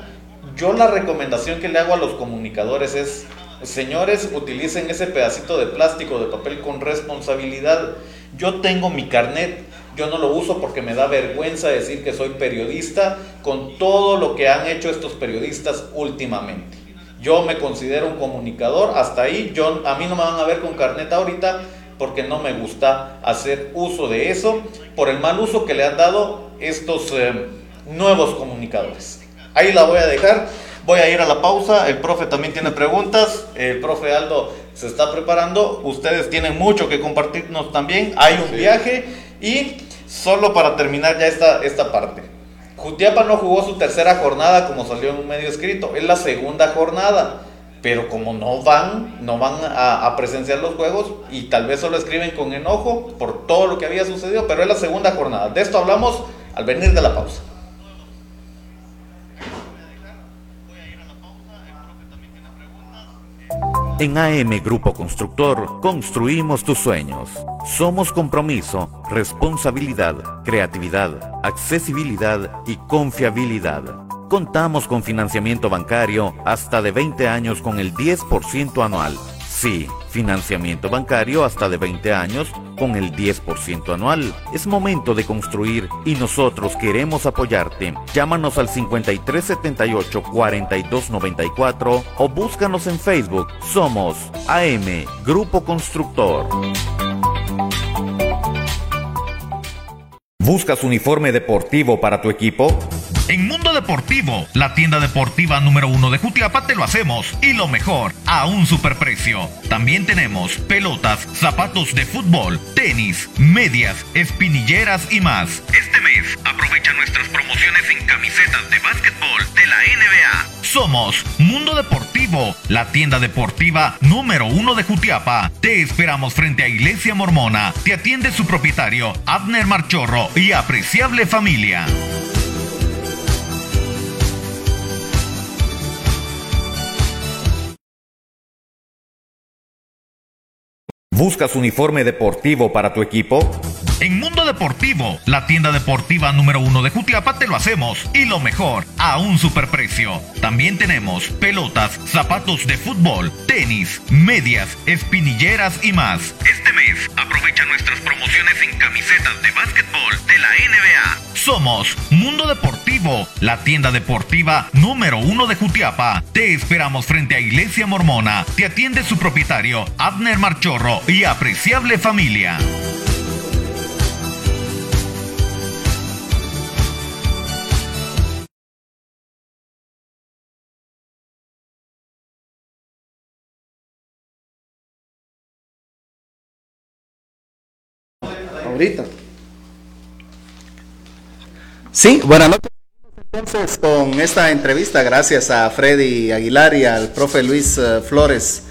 yo la recomendación que le hago a los comunicadores es, señores, utilicen ese pedacito de plástico, de papel con responsabilidad. Yo tengo mi carnet, yo no lo uso porque me da vergüenza decir que soy periodista con todo lo que han hecho estos periodistas últimamente. Yo me considero un comunicador, hasta ahí yo, a mí no me van a ver con carnet ahorita porque no me gusta hacer uso de eso por el mal uso que le han dado estos... Eh, nuevos comunicadores. Ahí la voy a dejar. Voy a ir a la pausa. El profe también tiene preguntas. El profe Aldo se está preparando. Ustedes tienen mucho que compartirnos también. Hay un viaje. Y solo para terminar ya esta, esta parte. Jutiapa no jugó su tercera jornada como salió en un medio escrito. Es la segunda jornada. Pero como no van, no van a, a presenciar los juegos y tal vez solo escriben con enojo por todo lo que había sucedido, pero es la segunda jornada. De esto hablamos al venir de la pausa. En AM Grupo Constructor construimos tus sueños. Somos compromiso, responsabilidad, creatividad, accesibilidad y confiabilidad. Contamos con financiamiento bancario hasta de 20 años con el 10% anual. Sí Financiamiento bancario hasta de 20 años con el 10% anual. Es momento de construir y nosotros queremos apoyarte. Llámanos al 5378-4294 o búscanos en Facebook. Somos AM Grupo Constructor. ¿Buscas uniforme deportivo para tu equipo? En Mundo Deportivo, la tienda deportiva número uno de Jutiapa, te lo hacemos. Y lo mejor, a un superprecio. También tenemos pelotas, zapatos de fútbol, tenis, medias, espinilleras y más. Este mes, aprovecha nuestras promociones en camisetas de básquetbol de la NBA. Somos Mundo Deportivo, la tienda deportiva número uno de Jutiapa. Te esperamos frente a Iglesia Mormona. Te atiende su propietario, Abner Marchorro apreciable familia. ¿Buscas uniforme deportivo para tu equipo? En Mundo Deportivo, la tienda deportiva número uno de Jutiapa, te lo hacemos. Y lo mejor, a un superprecio. También tenemos pelotas, zapatos de fútbol, tenis, medias, espinilleras y más. Este mes, aprovecha nuestras promociones en camisetas de básquetbol de la NBA. Somos Mundo Deportivo, la tienda deportiva número uno de Jutiapa. Te esperamos frente a Iglesia Mormona. Te atiende su propietario, Abner Marchorro y apreciable familia. Sí, buenas noches. Entonces, con esta entrevista, gracias a Freddy Aguilar y al profe Luis eh, Flores,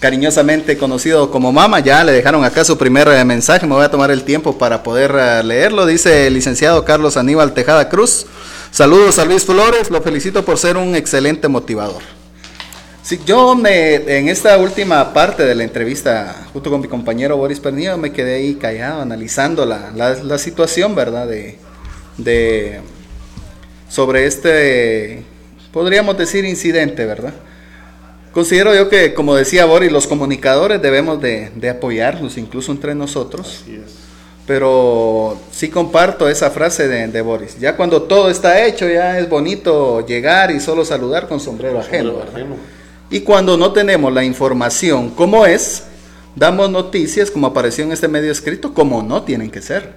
cariñosamente conocido como Mama, ya le dejaron acá su primer eh, mensaje, me voy a tomar el tiempo para poder eh, leerlo. Dice el licenciado Carlos Aníbal Tejada Cruz, saludos a Luis Flores, lo felicito por ser un excelente motivador. Sí, yo me, en esta última parte de la entrevista, junto con mi compañero Boris Pernillo, me quedé ahí callado, analizando la, la, la situación, ¿verdad? De, de, sobre este, podríamos decir, incidente, ¿verdad? Considero yo que, como decía Boris, los comunicadores debemos de, de apoyarnos, incluso entre nosotros. Pero sí comparto esa frase de, de, Boris. Ya cuando todo está hecho, ya es bonito llegar y solo saludar con sombrero ajeno. Y cuando no tenemos la información como es, damos noticias como apareció en este medio escrito, como no tienen que ser.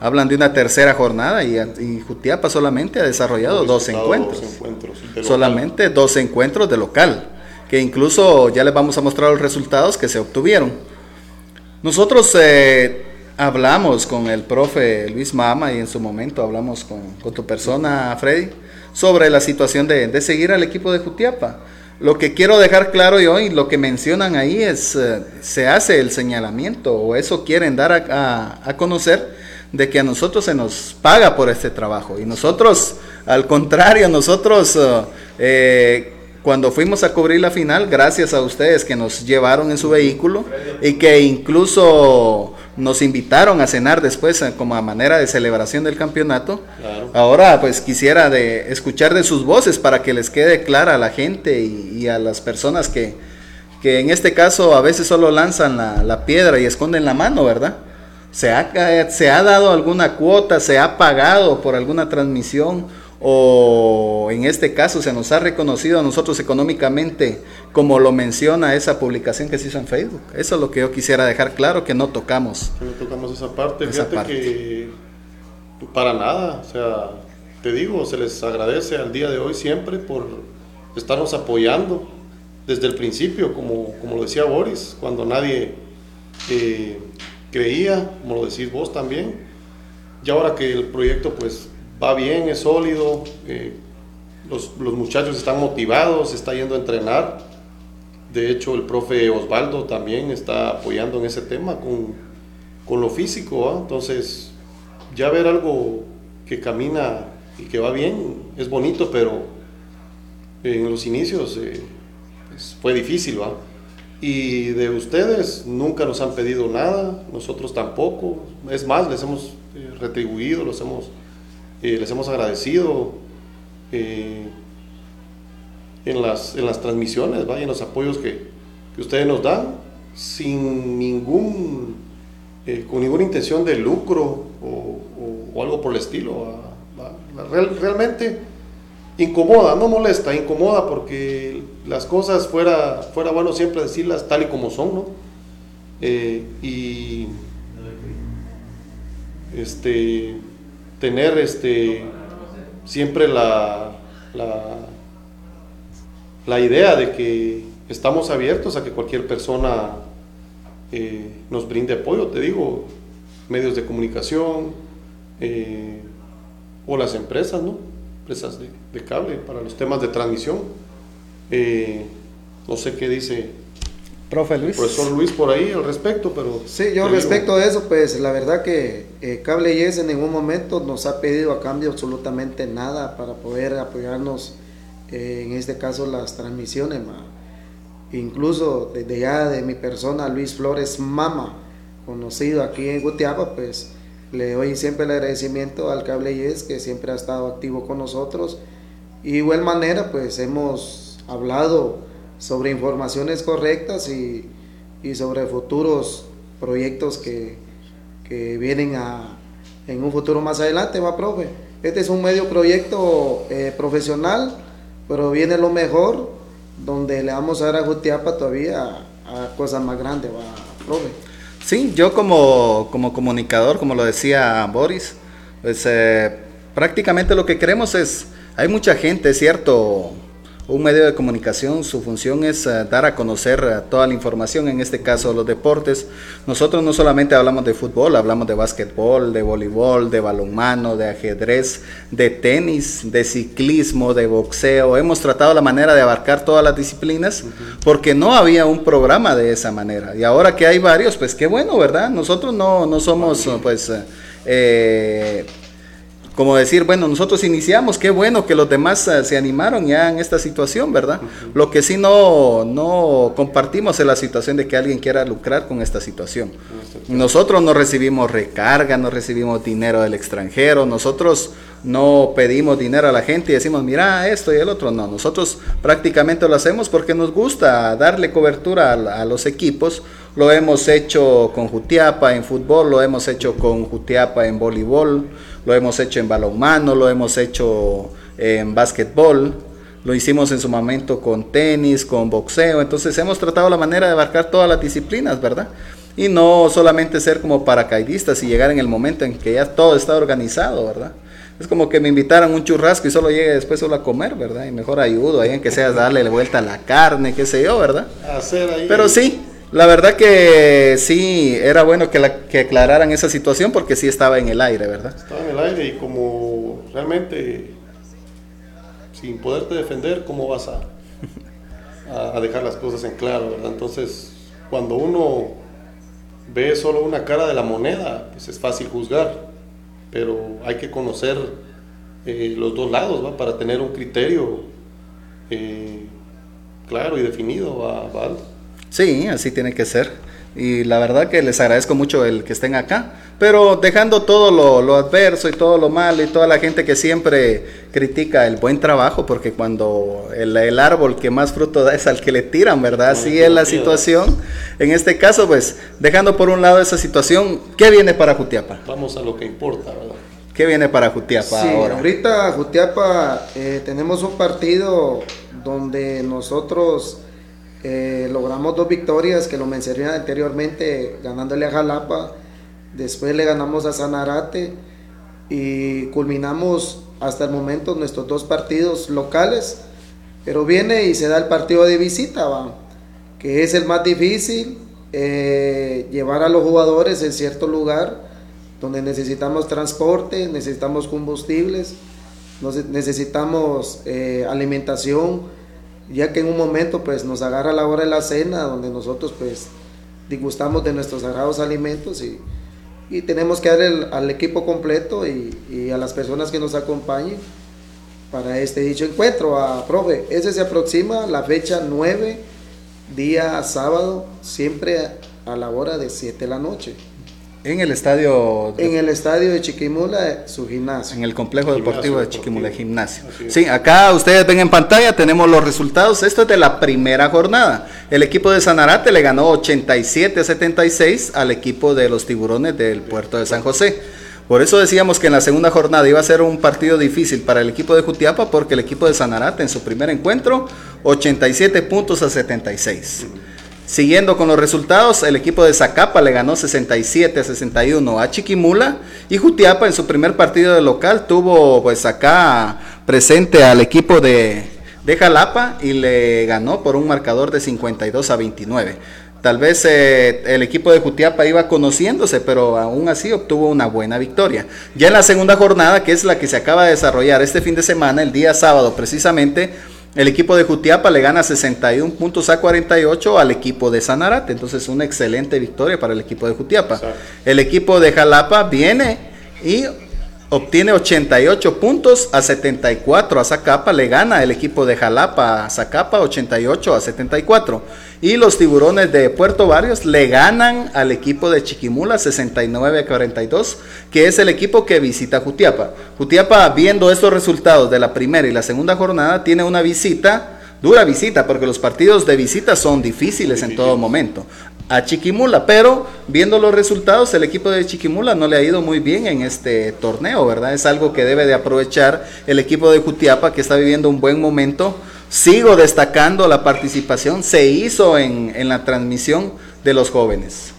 Hablan de una tercera jornada y, y Jutiapa solamente ha desarrollado dos encuentros. Dos encuentros solamente dos encuentros de local, que incluso ya les vamos a mostrar los resultados que se obtuvieron. Nosotros eh, hablamos con el profe Luis Mama y en su momento hablamos con, con tu persona, Freddy, sobre la situación de, de seguir al equipo de Jutiapa. Lo que quiero dejar claro y lo que mencionan ahí es, uh, se hace el señalamiento o eso quieren dar a, a, conocer de que a nosotros se nos paga por este trabajo. Y nosotros, al contrario, nosotros uh, eh, cuando fuimos a cubrir la final, gracias a ustedes que nos llevaron en su vehículo y que incluso nos invitaron a cenar después como a manera de celebración del campeonato. Claro. Ahora pues quisiera de escuchar de sus voces para que les quede clara a la gente y, y a las personas que, que, en este caso a veces solo lanzan la, la, piedra y esconden la mano, ¿verdad? ¿Se ha, ¿Se ha dado alguna cuota? ¿Se ha pagado por alguna transmisión? O en este caso se nos ha reconocido a nosotros económicamente como lo menciona esa publicación que se hizo en Facebook. Eso es lo que yo quisiera dejar claro, que no tocamos. Que no tocamos esa parte. Esa Fíjate parte. que para nada, o sea, te digo, se les agradece al día de hoy siempre por estarnos apoyando desde el principio, como, como lo decía Boris, cuando nadie eh, creía, como lo decís vos también, y ahora que el proyecto pues va bien, es sólido, eh, los, los, muchachos están motivados, está yendo a entrenar. De hecho, el profe Osvaldo también está apoyando en ese tema con, con lo físico. ¿eh? Entonces, ya ver algo que camina y que va bien es bonito, pero en los inicios eh, pues fue difícil. ¿va? Y de ustedes nunca nos han pedido nada, nosotros tampoco. Es más, les hemos retribuido, los hemos eh, les hemos agradecido eh, en, las, en las transmisiones, ¿va? en los apoyos que, que, ustedes nos dan. sin ningún, eh, con ninguna intención de lucro o, algo por el estilo. realmente incomoda, no molesta, incomoda porque las cosas fuera, fuera bueno siempre decirlas tal y como son, ¿no? Y este, tener este, siempre la, la, la idea de que estamos abiertos a que cualquier persona eh, nos brinde apoyo, te digo, medios de comunicación eh, o las empresas, ¿no? Empresas de, cable para los temas de transmisión. Eh, no sé qué dice Profe Luis. Profesor Luis por ahí al respecto, pero... Sí, yo respecto a eso, pues la verdad que Cable Yes en ningún momento nos ha pedido a cambio absolutamente nada para poder apoyarnos, en este caso las transmisiones. Incluso desde ya de mi persona, Luis Flores Mama, conocido aquí en Gutiapa, pues le doy siempre el agradecimiento al Cable Yes que siempre ha estado activo con nosotros. Y de igual manera, pues hemos hablado sobre informaciones correctas y, sobre futuros proyectos que, vienen a, en un futuro más adelante, va, profe. Este es un medio proyecto eh, profesional, pero viene lo mejor, donde le vamos a dar a Jutiapa todavía a, cosas más grandes, va, profe. Sí, yo como, como comunicador, como lo decía Boris, pues eh, prácticamente lo que queremos es, hay mucha gente, ¿cierto? Un medio de comunicación, su función es eh, dar a conocer eh, toda la información, en este caso los deportes. Nosotros no solamente hablamos de fútbol, hablamos de básquetbol, de voleibol, de balonmano, de ajedrez, de tenis, de ciclismo, de boxeo. Hemos tratado la manera de abarcar todas las disciplinas porque no había un programa de esa manera. Y ahora que hay varios, pues qué bueno, ¿verdad? Nosotros no, no somos pues... Eh, como decir, bueno, nosotros iniciamos, qué bueno que los demás eh, se animaron ya en esta situación, ¿verdad? Lo que sí no, no compartimos es la situación de que alguien quiera lucrar con esta situación. Nosotros no recibimos recarga, no recibimos dinero del extranjero, nosotros no pedimos dinero a la gente y decimos, mira esto y el otro, no, nosotros prácticamente lo hacemos porque nos gusta darle cobertura a, a los equipos, lo hemos hecho con Jutiapa en fútbol, lo hemos hecho con Jutiapa en voleibol, lo hemos hecho en balonmano, lo hemos hecho en básquetbol, lo hicimos en su momento con tenis, con boxeo, entonces hemos tratado la manera de abarcar todas las disciplinas, ¿verdad? Y no solamente ser como paracaidistas y llegar en el momento en que ya todo está organizado, ¿verdad? Es como que me invitaran un churrasco y solo llegue después solo a comer, ¿verdad? Y mejor ayudo ahí en que sea darle vuelta a la carne, qué sé yo, ¿verdad? Hacer ahí. Pero sí, la verdad que sí, era bueno que, la, que aclararan esa situación porque sí estaba en el aire, ¿verdad? Estaba en el aire y como realmente sin poderte defender, ¿cómo vas a, a dejar las cosas en claro, ¿verdad? Entonces, cuando uno ve solo una cara de la moneda, pues es fácil juzgar, pero hay que conocer eh, los dos lados, ¿va? Para tener un criterio eh, claro y definido, ¿va? Sí, así tiene que ser. Y la verdad que les agradezco mucho el que estén acá. Pero dejando todo lo, adverso y todo lo malo y toda la gente que siempre critica el buen trabajo, porque cuando el, árbol que más fruto da es al que le tiran, ¿verdad? Así es la situación. En este caso, pues, dejando por un lado esa situación, ¿qué viene para Jutiapa? Vamos a lo que importa, ¿verdad? ¿Qué viene para Jutiapa sí, ahora? Ahorita Jutiapa eh, tenemos un partido donde nosotros eh, logramos dos victorias que lo mencioné anteriormente, ganándole a Jalapa, después le ganamos a Sanarate y culminamos hasta el momento nuestros dos partidos locales, pero viene y se da el partido de visita, que es el más difícil, eh, llevar a los jugadores en cierto lugar donde necesitamos transporte, necesitamos combustibles, necesitamos eh, alimentación, ya que en un momento pues nos agarra la hora de la cena, donde nosotros pues disgustamos de nuestros sagrados alimentos y, tenemos que dar al equipo completo y, a las personas que nos acompañen para este dicho encuentro. A, profe, ese se aproxima la fecha 9, día sábado, siempre a la hora de 7 de la noche. En el estadio. En el estadio de Chiquimula, su gimnasio. En el complejo deportivo de Chiquimula, gimnasio. Sí, acá ustedes ven en pantalla, tenemos los resultados. Esto es de la primera jornada. El equipo de Sanarate le ganó 87 a 76 al equipo de los tiburones del puerto de San José. Por eso decíamos que en la segunda jornada iba a ser un partido difícil para el equipo de Jutiapa, porque el equipo de Sanarate en su primer encuentro, 87 puntos a 76. Siguiendo con los resultados, el equipo de Zacapa le ganó 67 a 61 a Chiquimula y Jutiapa en su primer partido de local tuvo pues acá presente al equipo de, de Jalapa y le ganó por un marcador de 52 a 29. Tal vez eh, el equipo de Jutiapa iba conociéndose, pero aún así obtuvo una buena victoria. Ya en la segunda jornada, que es la que se acaba de desarrollar este fin de semana, el día sábado precisamente, el equipo de Jutiapa le gana 61 puntos a 48 al equipo de Sanarate. Entonces, una excelente victoria para el equipo de Jutiapa. El equipo de Jalapa viene y obtiene 88 puntos a 74 a Zacapa. Le gana el equipo de Jalapa a Zacapa 88 a 74. Y los tiburones de Puerto Barrios le ganan al equipo de Chiquimula 69 a 42, que es el equipo que visita Jutiapa. Jutiapa, viendo estos resultados de la primera y la segunda jornada, tiene una visita, dura visita, porque los partidos de visita son difíciles en todo momento a Chiquimula, pero viendo los resultados, el equipo de Chiquimula no le ha ido muy bien en este torneo, ¿verdad? Es algo que debe de aprovechar el equipo de Jutiapa, que está viviendo un buen momento Sigo destacando la participación, se hizo en, la transmisión de los jóvenes.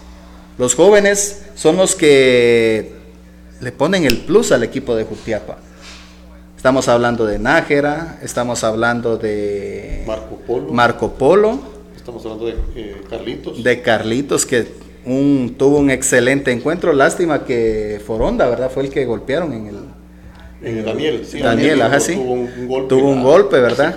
Los jóvenes son los que le ponen el plus al equipo de Jutiapa. Estamos hablando de Nájera, estamos hablando de Marco Polo. Marco Polo. Estamos hablando de eh, Carlitos. De Carlitos, que un, tuvo un excelente encuentro. Lástima que Foronda, ¿verdad? Fue el que golpearon en el. Daniel, sí. Daniel, ajá, sí. Tuvo un, golpe. Tuvo un golpe, ¿verdad?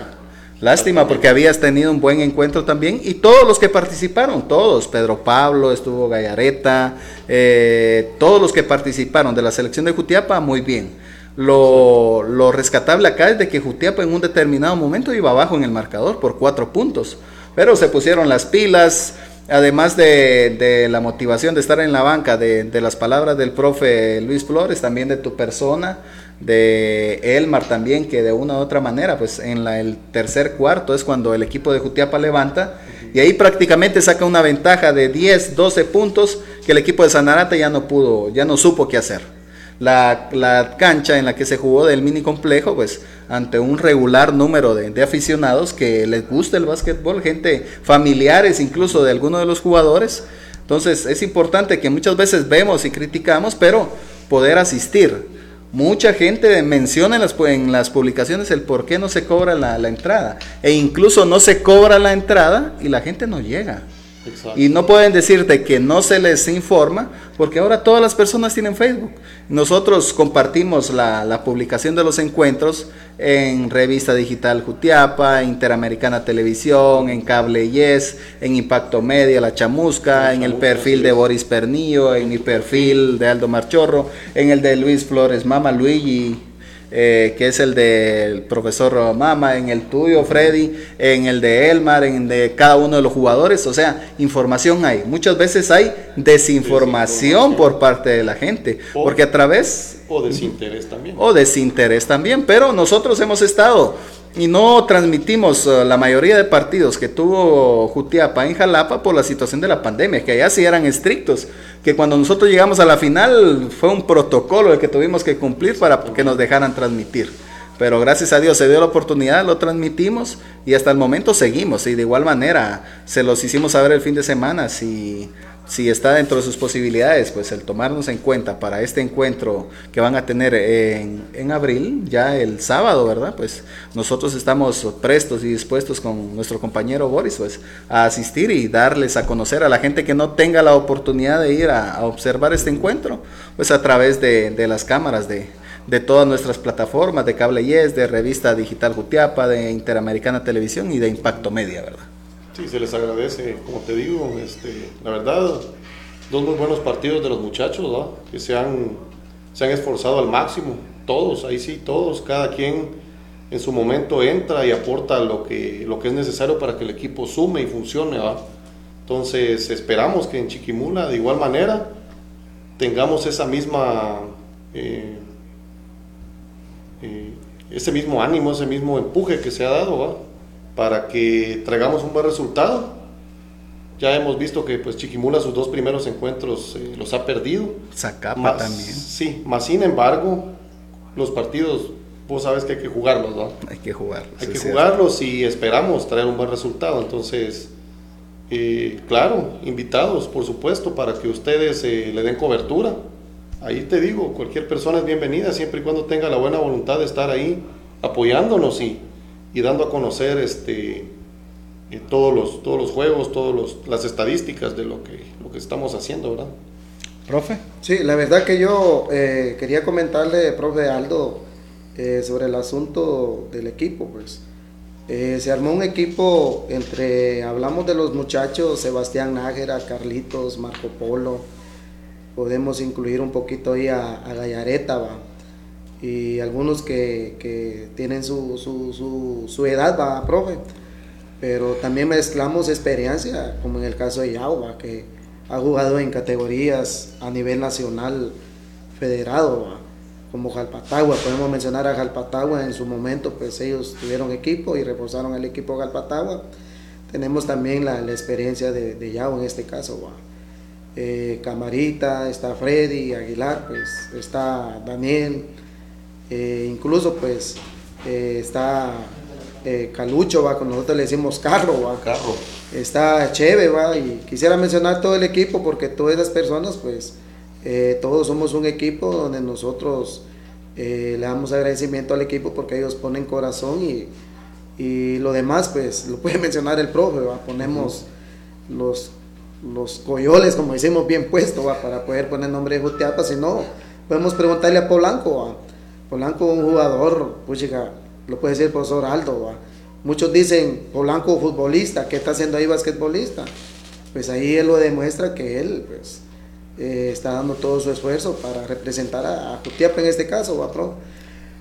Lástima porque habías tenido un buen encuentro también y todos los que participaron, todos, Pedro Pablo, estuvo Gallareta, eh, todos los que participaron de la selección de Jutiapa, muy bien. Lo, lo, rescatable acá es de que Jutiapa en un determinado momento iba abajo en el marcador por cuatro puntos, pero se pusieron las pilas, además de, de la motivación de estar en la banca, de, las palabras del profe Luis Flores, también de tu persona de Elmar también, que de una u otra manera, pues en la, el tercer cuarto es cuando el equipo de Jutiapa levanta y ahí prácticamente saca una ventaja de 10, 12 puntos que el equipo de Sanarate ya no pudo, ya no supo qué hacer. La, la cancha en la que se jugó del mini complejo, pues ante un regular número de, aficionados que les gusta el básquetbol, gente familiares incluso de algunos de los jugadores. Entonces es importante que muchas veces vemos y criticamos, pero poder asistir Mucha gente menciona en las, en las publicaciones el por qué no se cobra la, la, entrada. E incluso no se cobra la entrada y la gente no llega. Y no pueden decirte que no se les informa, porque ahora todas las personas tienen Facebook. Nosotros compartimos la, publicación de los encuentros en Revista Digital Jutiapa, Interamericana Televisión, en Cable Yes, en Impacto Media, La Chamusca, en el perfil de Boris Pernillo, en mi perfil de Aldo Marchorro, en el de Luis Flores Mama Luigi eh, que es el del profesor Mama, en el tuyo, Freddy, en el de Elmar, en el de cada uno de los jugadores. O sea, información hay. Muchas veces hay desinformación, por parte de la gente, porque a través... O desinterés también. O desinterés también, pero nosotros hemos estado y no transmitimos uh, la mayoría de partidos que tuvo Jutiapa en Jalapa por la situación de la pandemia, que allá sí eran estrictos, que cuando nosotros llegamos a la final fue un protocolo el que tuvimos que cumplir para que nos dejaran transmitir. Pero gracias a Dios se dio la oportunidad, lo transmitimos y hasta el momento seguimos. Y de igual manera se los hicimos saber el fin de semana. Si si está dentro de sus posibilidades, pues el tomarnos en cuenta para este encuentro que van a tener en, en, abril, ya el sábado, ¿verdad? Pues nosotros estamos prestos y dispuestos con nuestro compañero Boris, pues a asistir y darles a conocer a la gente que no tenga la oportunidad de ir a, observar este encuentro, pues a través de, de las cámaras de, de todas nuestras plataformas, de Cable Yes, de Revista Digital Jutiapa, de Interamericana Televisión y de Impacto Media, ¿verdad? Sí, se les agradece, como te digo, este, la verdad, dos muy buenos partidos de los muchachos, ¿no? que se han, se han esforzado al máximo, todos, ahí sí, todos, cada quien en su momento entra y aporta lo que, lo que es necesario para que el equipo sume y funcione. ¿va? Entonces esperamos que en Chiquimula de igual manera tengamos esa misma, eh, eh, ese mismo ánimo, ese mismo empuje que se ha dado, para que traigamos un buen resultado. Ya hemos visto que pues Chiquimula sus dos primeros encuentros eh, los ha perdido. Zacapa también. Sí, más sin embargo, los partidos, vos sabes que hay que jugarlos, ¿no? Hay que jugarlos. Hay que jugarlos y esperamos traer un buen resultado. Entonces, eh, claro, invitados, por supuesto, para que ustedes eh, le den cobertura. Ahí te digo, cualquier persona es bienvenida siempre y cuando tenga la buena voluntad de estar ahí apoyándonos y, y dando a conocer este, eh, todos, los, todos los juegos, todas las estadísticas de lo que, lo que estamos haciendo, ¿verdad? Profe. Sí, la verdad que yo quería comentarle, profe Aldo, sobre el asunto del equipo, pues. Eh, se armó un equipo entre, hablamos de los muchachos, Sebastián Nájera, Carlitos, Marco Polo, podemos incluir un poquito ahí a, Gallareta, ¿va? Y algunos que, tienen su, su, edad, va, profe, pero también mezclamos experiencia, como en el caso de Yao, que ha jugado en categorías a nivel nacional federado, ¿va? como Jalpatagua, podemos mencionar a Jalpatagua en su momento, pues ellos tuvieron equipo y reforzaron el equipo Jalpatagua. Tenemos también la, experiencia de, de, Yao en este caso, eh, Camarita, está Freddy Aguilar, pues está Daniel, eh, incluso pues eh, está Calucho, va, con nosotros le decimos Carro, va. Carro. Está Cheve, va, y quisiera mencionar todo el equipo porque todas esas personas pues eh, todos somos un equipo donde nosotros eh, le damos agradecimiento al equipo porque ellos ponen corazón y, y lo demás, pues lo puede mencionar el profe, ponemos los, los coyoles, como decimos, bien puestos para poder poner nombre de Jutiapa, si no, podemos preguntarle a Polanco, Polanco un jugador, pues lo puede decir el profesor Aldo, muchos dicen Polanco futbolista, ¿qué está haciendo ahí basquetbolista? Pues ahí él lo demuestra que él, pues, eh, está dando todo su esfuerzo para representar a, Jutiapa en este caso, ¿va,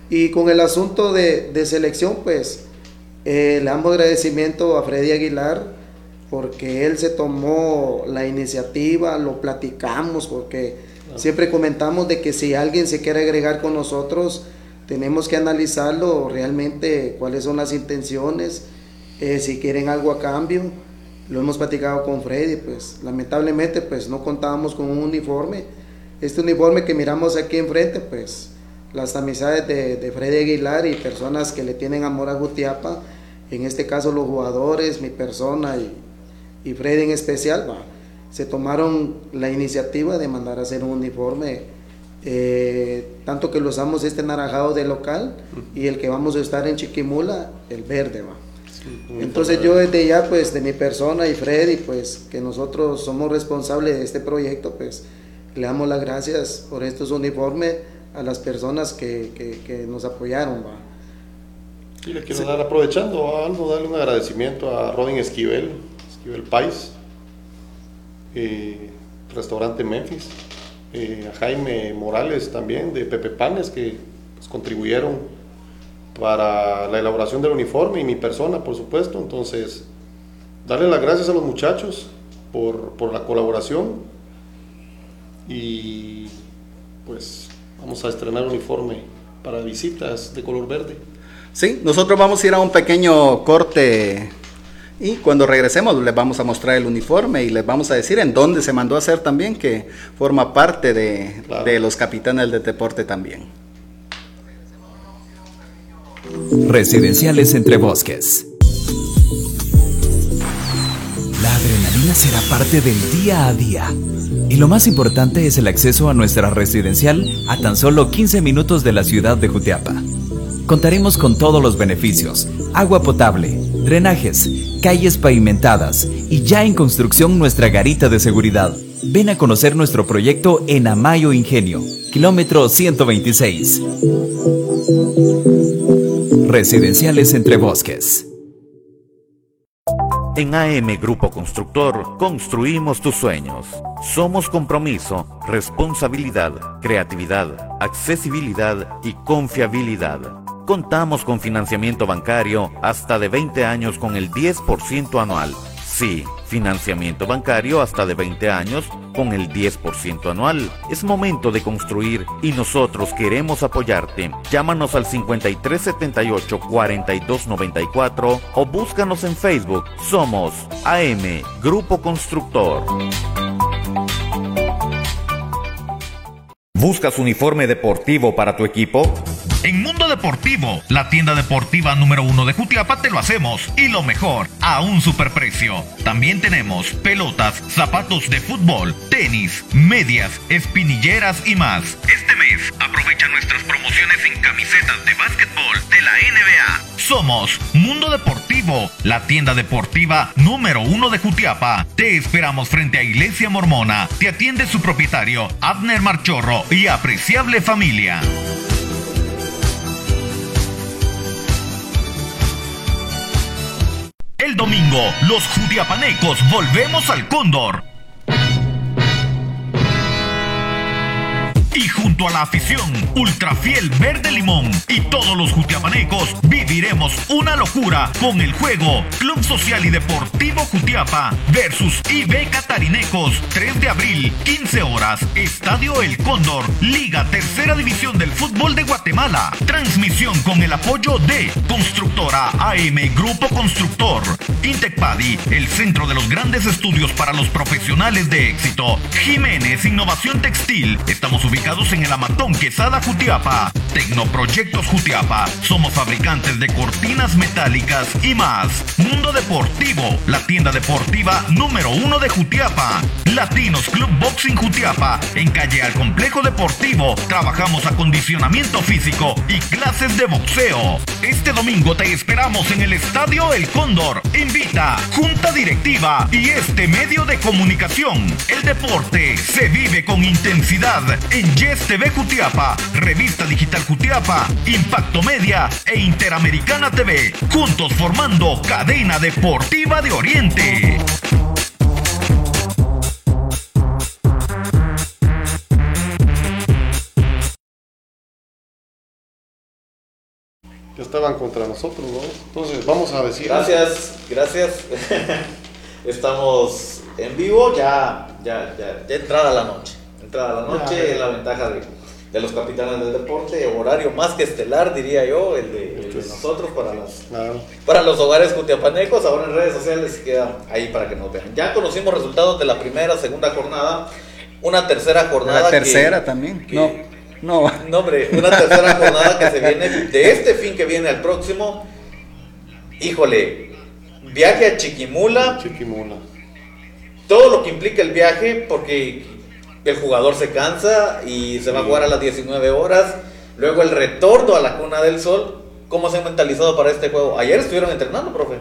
Y con el asunto de, de selección, pues le damos agradecimiento a Freddy Aguilar porque él se tomó la iniciativa, lo platicamos, porque siempre comentamos de que si alguien se quiere agregar con nosotros, tenemos que analizarlo realmente, cuáles son las intenciones, eh, si quieren algo a cambio. Lo hemos platicado con Freddy, pues lamentablemente pues no contábamos con un uniforme. Este uniforme que miramos aquí enfrente, pues las amistades de, Freddy Aguilar y personas que le tienen amor a Gutiapa, en este caso los jugadores, mi persona y, Freddy en especial, se tomaron la iniciativa de mandar a hacer un uniforme, eh, tanto que lo usamos este naranjado de local y el que vamos a estar en Chiquimula, el verde. ¿va? Entonces yo desde ya, pues de mi persona y Freddy, pues que nosotros somos responsables de este proyecto, pues le damos las gracias por estos uniformes a las personas que, nos apoyaron. ¿va? Y le quiero dar, aprovechando algo, darle un agradecimiento a Robin Esquivel, Esquivel Pais, eh, Restaurante Memphis, eh, a Jaime Morales también de Pepe Panes, que pues, contribuyeron para la elaboración del uniforme y mi persona, por supuesto. Entonces, darle las gracias a los muchachos por, por la colaboración y pues vamos a estrenar uniforme para visitas de color verde. Sí, nosotros vamos a ir a un pequeño corte y cuando regresemos les vamos a mostrar el uniforme y les vamos a decir en dónde se mandó a hacer también, que forma parte de, de los capitanes del deporte también. Residenciales entre bosques. La adrenalina será parte del día a día. Y lo más importante es el acceso a nuestra residencial a tan solo 15 minutos de la ciudad de Jutiapa. Contaremos con todos los beneficios, agua potable, drenajes, calles pavimentadas y ya en construcción nuestra garita de seguridad. Ven a conocer nuestro proyecto en Amayo Ingenio, kilómetro 126. Residenciales entre bosques. En AM Grupo Constructor construimos tus sueños. Somos compromiso, responsabilidad, creatividad, accesibilidad y confiabilidad. Contamos con financiamiento bancario hasta de 20 años con el 10% anual. Sí, financiamiento bancario hasta de 20 años con el 10% anual. Es momento de construir y nosotros queremos apoyarte. Llámanos al 5378 4294 o búscanos en Facebook. Somos AM Grupo Constructor. ¿Buscas uniforme deportivo para tu equipo? En Mundo Deportivo, la tienda deportiva número uno de Jutiapa, te lo hacemos. Y lo mejor, a un superprecio. También tenemos pelotas, zapatos de fútbol, tenis, medias, espinilleras y más. Este mes, aprovecha nuestras promociones en camisetas de básquetbol de la NBA. Somos Mundo Deportivo, la tienda deportiva número uno de Jutiapa. Te esperamos frente a Iglesia Mormona. Te atiende su propietario, Abner Marchorro y apreciable familia. El domingo, los jutiapanecos volvemos al Cóndor. Y junto a la afición, Ultrafiel Verde Limón y todos los jutiapanecos viviremos una locura con el juego Club Social y Deportivo Jutiapa versus IB Catarinecos, 3 de abril, 15 horas, Estadio El Cóndor, Liga Tercera División del Fútbol de Guatemala. Transmisión con el apoyo de Constructora AM Grupo Constructor, Intecpadi, el centro de los grandes estudios para los profesionales de éxito, Jiménez Innovación Textil, estamos ubicados en el Amatón Quesada Jutiapa. Tecnoproyectos Jutiapa. Somos fabricantes de cortinas metálicas y más. Mundo Deportivo, la tienda deportiva número uno de Jutiapa. Latinos Club Boxing Jutiapa. En calle al Complejo Deportivo. Trabajamos acondicionamiento físico y clases de boxeo. Este domingo te esperamos en el Estadio El Cóndor. Invita Junta Directiva y este medio de comunicación. El deporte se vive con intensidad en Yes TV Jutiapa, Revista Digital Jutiapa, Impacto Media e Interamericana TV, juntos formando Cadena Deportiva de Oriente. Que estaban contra nosotros, ¿no? Entonces, vamos a decir. Gracias, gracias. Estamos en vivo, ya, ya, ya, ya entrada la noche entrada la noche, la ventaja de, de, los capitanes del deporte, horario más que estelar, diría yo, el de, el de nosotros para, las, claro. para los hogares cutiapanecos. Ahora en redes sociales queda ahí para que nos vean. Ya conocimos resultados de la primera, segunda jornada, una tercera jornada. La tercera que, también, que, no. No. no, hombre, una tercera jornada que se viene de este fin que viene al próximo. Híjole, viaje a Chiquimula. Chiquimula. Todo lo que implica el viaje, porque el jugador se cansa y se va a jugar a las 19 horas. Luego el retorno a la cuna del sol. ¿Cómo se han mentalizado para este juego? Ayer estuvieron entrenando, profe.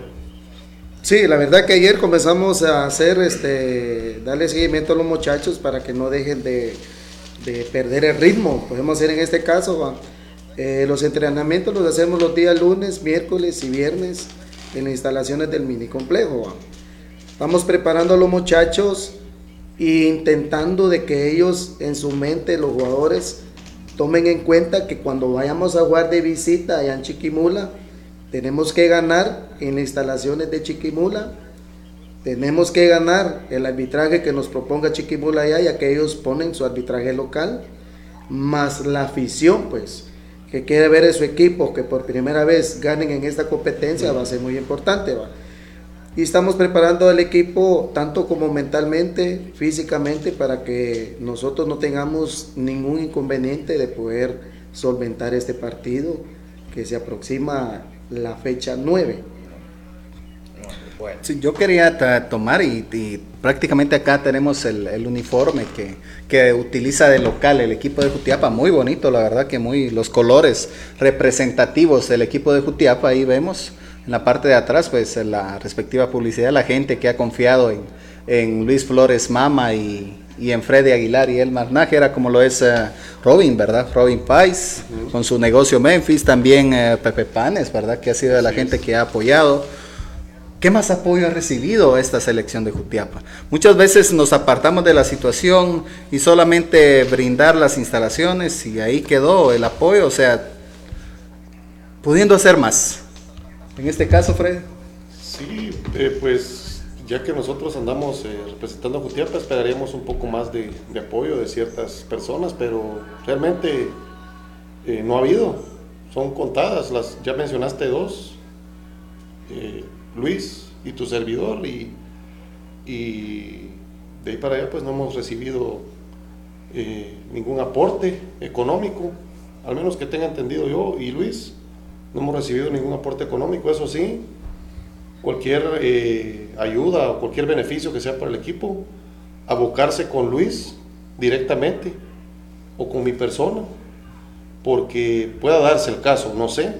Sí, la verdad que ayer comenzamos a hacer, este, darle seguimiento a los muchachos para que no dejen de, de perder el ritmo. Podemos hacer en este caso, eh, los entrenamientos los hacemos los días lunes, miércoles y viernes en las instalaciones del mini complejo. Vamos preparando a los muchachos e intentando de que ellos en su mente, los jugadores, tomen en cuenta que cuando vayamos a jugar de visita allá en Chiquimula, tenemos que ganar en instalaciones de Chiquimula, tenemos que ganar el arbitraje que nos proponga Chiquimula allá, ya que ellos ponen su arbitraje local, más la afición, pues, que quiere ver a su equipo que por primera vez ganen en esta competencia, va a ser muy importante. ¿va? Y estamos preparando al equipo tanto como mentalmente, físicamente, para que nosotros no tengamos ningún inconveniente de poder solventar este partido que se aproxima la fecha 9. Sí, yo quería tomar y, prácticamente acá tenemos el, el uniforme que, que, utiliza de local el equipo de Jutiapa, muy bonito, la verdad que muy los colores representativos del equipo de Jutiapa, ahí vemos en la parte de atrás, pues la respectiva publicidad, la gente que ha confiado en, en Luis Flores Mama y, y, en Freddy Aguilar y Elmar Nájera, como lo es uh, Robin, ¿verdad? Robin Pais, uh -huh. con su negocio Memphis, también uh, Pepe Panes, ¿verdad? Que ha sido de la sí. gente que ha apoyado. ¿Qué más apoyo ha recibido esta selección de Jutiapa? Muchas veces nos apartamos de la situación y solamente brindar las instalaciones y ahí quedó el apoyo, o sea, pudiendo hacer más. En este caso, Fred. Sí, eh, pues ya que nosotros andamos eh, representando a Jutiapa, esperaríamos un poco más de, apoyo de ciertas personas, pero realmente eh, no ha habido. Son contadas, las, ya mencionaste dos, Luis y tu servidor, y, y, de ahí para allá pues no hemos recibido ningún aporte económico, al menos que tenga entendido yo y Luis, no hemos recibido ningún aporte económico, eso sí, cualquier eh, ayuda o cualquier beneficio que sea para el equipo, abocarse con Luis directamente o con mi persona, porque pueda darse el caso, no sé,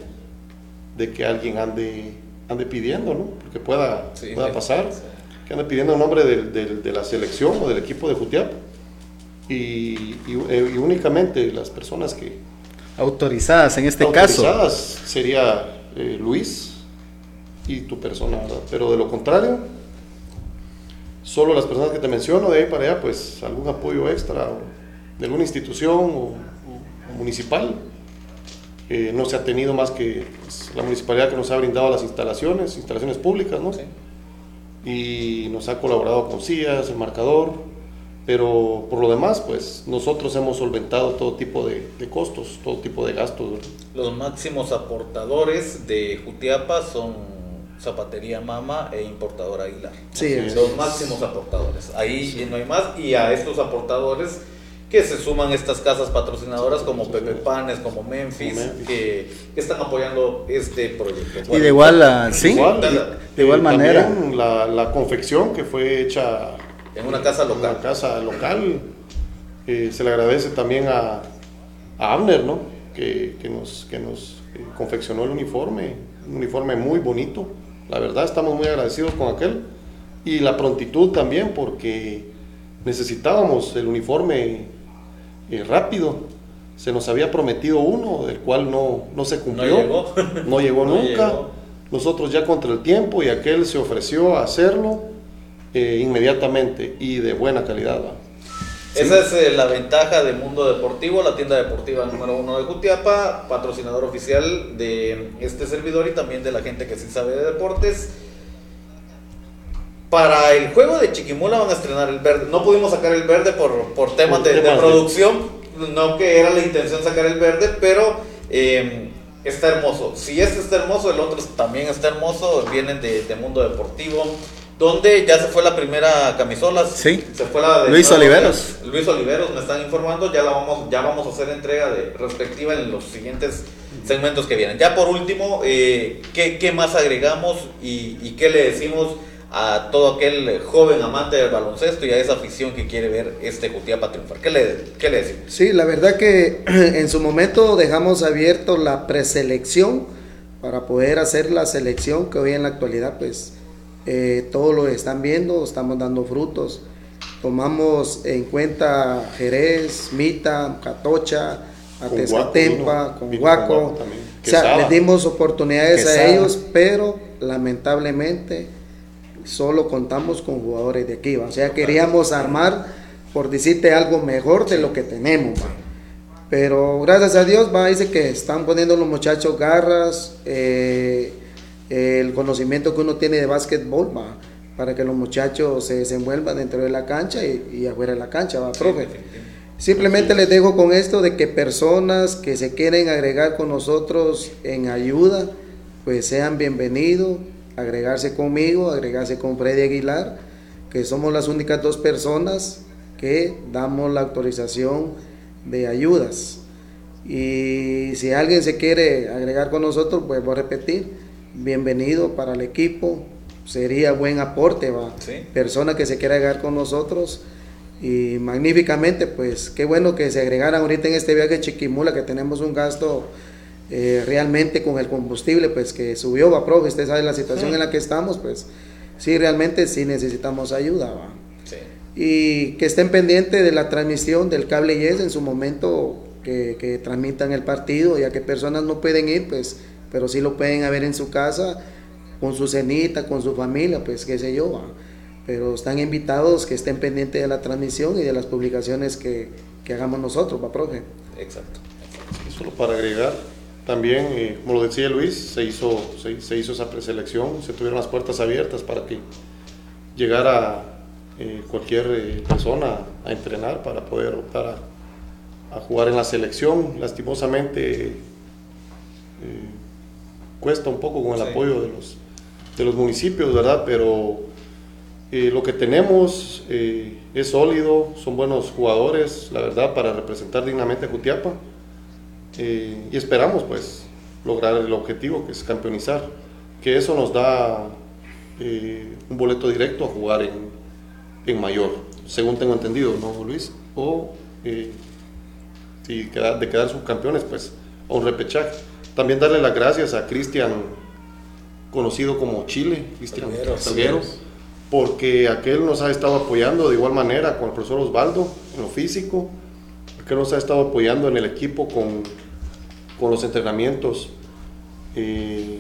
de que alguien ande, ande pidiendo, ¿no? Porque pueda, pueda pasar, que ande pidiendo el nombre de, la selección o del equipo de Jutiap. Y, eh, y, únicamente las personas que... Autorizadas en este caso. Autorizadas sería eh, Luis, y tu persona, Pero de lo contrario, solo las personas que te menciono, de ahí para allá, pues algún apoyo extra de alguna institución o, municipal. Eh, no se ha tenido más que pues, la municipalidad que nos ha brindado las instalaciones, instalaciones públicas, ¿no? Y nos ha colaborado con CIAS, el marcador, pero por lo demás, pues nosotros hemos solventado todo tipo de, costos, todo tipo de gastos. Los máximos aportadores de Jutiapa son Zapatería Mama e Importadora Aguilar. Sí, los máximos aportadores. Ahí no hay más. Y a estos aportadores que se suman estas casas patrocinadoras como Pepe Panes, como Memphis, Que, están apoyando este proyecto. y de igual, sí, igual, de, igual manera. La, la, confección que fue hecha en una casa local. Una casa local. Eh, se le agradece también a, a Abner, ¿no? Que, que nos, que nos eh, confeccionó el uniforme, un uniforme muy bonito la verdad estamos muy agradecidos con aquel. Y la prontitud también porque necesitábamos el uniforme eh, rápido. Se nos había prometido uno, del cual no, no se cumplió. No llegó, nunca. Nosotros ya contra el tiempo y aquel se ofreció a hacerlo eh, inmediatamente y de buena calidad. Esa es eh, la ventaja del Mundo Deportivo, la tienda deportiva número uno de Jutiapa, patrocinador oficial de este servidor y también de la gente que sí sabe de deportes. Para el juego de Chiquimula van a estrenar el verde. No pudimos sacar el verde por, temas, de, producción, no que era la intención sacar el verde, pero em, está hermoso. Si este está hermoso, el otro también está hermoso. Vienen de, de Mundo Deportivo donde ya se fue la primera camisola. Sí. Se fue la de Luis Oliveros. Luis Oliveros me están informando, ya la vamos, ya vamos a hacer entrega de respectiva en los siguientes segmentos que vienen. Ya por último, eh, ¿qué, más agregamos y, qué le decimos a todo aquel joven amante del baloncesto y a esa afición que quiere ver este Jutiapa triunfar? ¿Qué le, ¿Qué le decimos? Sí, la verdad que en su momento dejamos abierto la preselección para poder hacer la selección que hoy en la actualidad pues eh, todo lo están viendo, estamos dando frutos. Tomamos en cuenta Jerez, Mita, Catocha, Atezcatempa, con Guaco. O sea, les dimos oportunidades a ellos, pero lamentablemente solo contamos con jugadores de aquí. O sea, queríamos armar, por decirte algo mejor de lo que tenemos. Pero gracias a Dios, va, dice que están poniendo los muchachos garras. Eh, el conocimiento que uno tiene de básquetbol, para que los muchachos se desenvuelvan dentro de la cancha y, afuera de la cancha, va, profe. Simplemente les dejo con esto de que personas que se quieren agregar con nosotros en ayuda, pues sean bienvenidos, agregarse conmigo, agregarse con Freddy Aguilar, que somos las únicas dos personas que damos la autorización de ayudas. Y si alguien se quiere agregar con nosotros, pues voy a repetir, bienvenido para el equipo, sería buen aporte, va. Persona que se quiera agregar con nosotros. Y magníficamente, pues qué bueno que se agregaran ahorita en este viaje Chiquimula, que tenemos un gasto eh, realmente con el combustible, pues que subió, va, profe, usted sabe la situación en la que estamos, pues sí, realmente sí necesitamos ayuda, va. Y que estén pendientes de la transmisión del cable YES en su momento que, que transmitan el partido, ya que personas no pueden ir, pues pero sí lo pueden ver en su casa, con su cenita, con su familia, pues qué sé yo. Pero están invitados que estén pendientes de la transmisión y de las publicaciones que, que hagamos nosotros, ¿va, profe? Exacto. Y solo para agregar, también, eh, como lo decía Luis, se hizo, se, hizo esa preselección, se tuvieron las puertas abiertas para que llegar a eh, cualquier eh, persona a entrenar para poder optar a, jugar en la selección. Lastimosamente cuesta un poco con el apoyo de los, de los municipios, ¿verdad? Pero lo que tenemos es sólido, son buenos jugadores, la verdad, para representar dignamente a Jutiapa. y esperamos, pues, lograr el objetivo, que es campeonizar, que eso nos da un boleto directo a jugar en, en mayor, según tengo entendido, ¿no, Luis? O eh, si de quedar subcampeones, pues a un repechaje. También darle las gracias a Cristian, conocido como Chile, Cristian Salguero, porque aquel nos ha estado apoyando de igual manera con el profesor Osvaldo en lo físico, aquel nos ha estado apoyando en el equipo con, con los entrenamientos eh,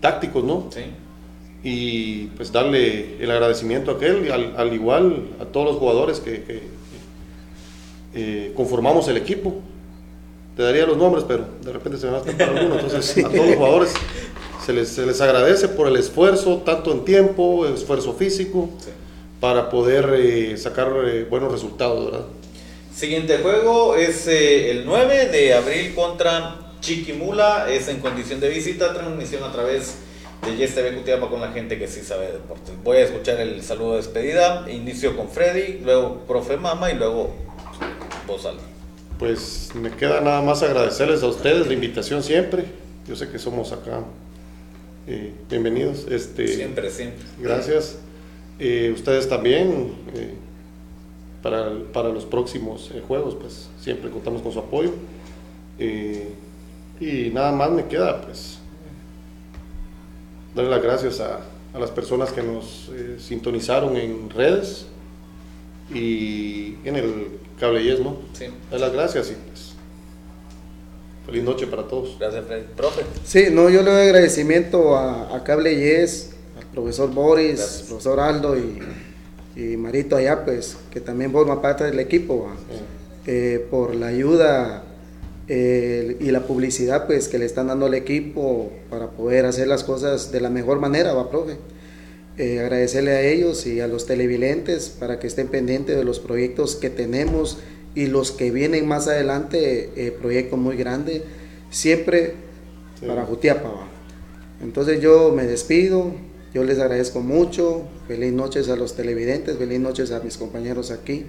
tácticos, ¿no? Sí y pues darle el agradecimiento a aquel, al, al igual a todos los jugadores que, eh, conformamos el equipo. Te daría los nombres, pero de repente se me va a escapar alguno. Entonces, a todos los jugadores se les, se les, agradece por el esfuerzo, tanto en tiempo, el esfuerzo físico, para poder eh, sacar eh, buenos resultados, ¿verdad? Siguiente juego es el 9 de abril contra Chiquimula, es en condición de visita, transmisión a través de YSTV Cutiapa con la gente que sí sabe de deportes. Voy a escuchar el saludo de despedida. Inicio con Freddy, luego Profe Mama y luego vos, Pues me queda nada más agradecerles a ustedes la invitación siempre. Yo sé que somos acá eh, bienvenidos. Este, siempre, siempre. Gracias. Eh, ustedes también, eh, para, para, los próximos juegos, pues siempre contamos con su apoyo. y nada más me queda, pues darle las gracias a, las personas que nos sintonizaron en redes y en el cable yes, ¿no? Sí. Dar las gracias y pues, feliz noche para todos. Gracias, Fred. Profe. Sí, no, yo le doy agradecimiento a, Cable Yes, al profesor Boris, al profesor Aldo y, Marito allá, pues, que también forma parte del equipo, eh, por la ayuda y la publicidad pues que le están dando al equipo para poder hacer las cosas de la mejor manera, va, profe. Eh, agradecerle a ellos y a los televidentes para que estén pendientes de los proyectos que tenemos y los que vienen más adelante, eh, proyectos muy grandes, siempre para Jutiapa. Entonces yo me despido, yo les agradezco mucho, feliz noches a los televidentes, feliz noches a mis compañeros aquí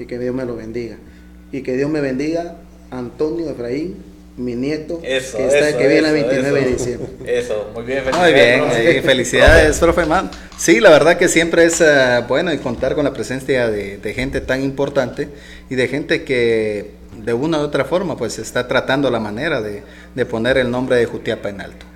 y que Dios me lo bendiga. Y que Dios me bendiga Antonio Efraín, mi nieto, que, está, que viene el 29 de diciembre. Eso, muy bien. Muy bien, felicidades, profe Man. Sí, la verdad que siempre es uh, bueno contar con la presencia de, de, gente tan importante y de gente que de una u otra forma pues está tratando la manera de, de poner el nombre de Jutiapa en alto.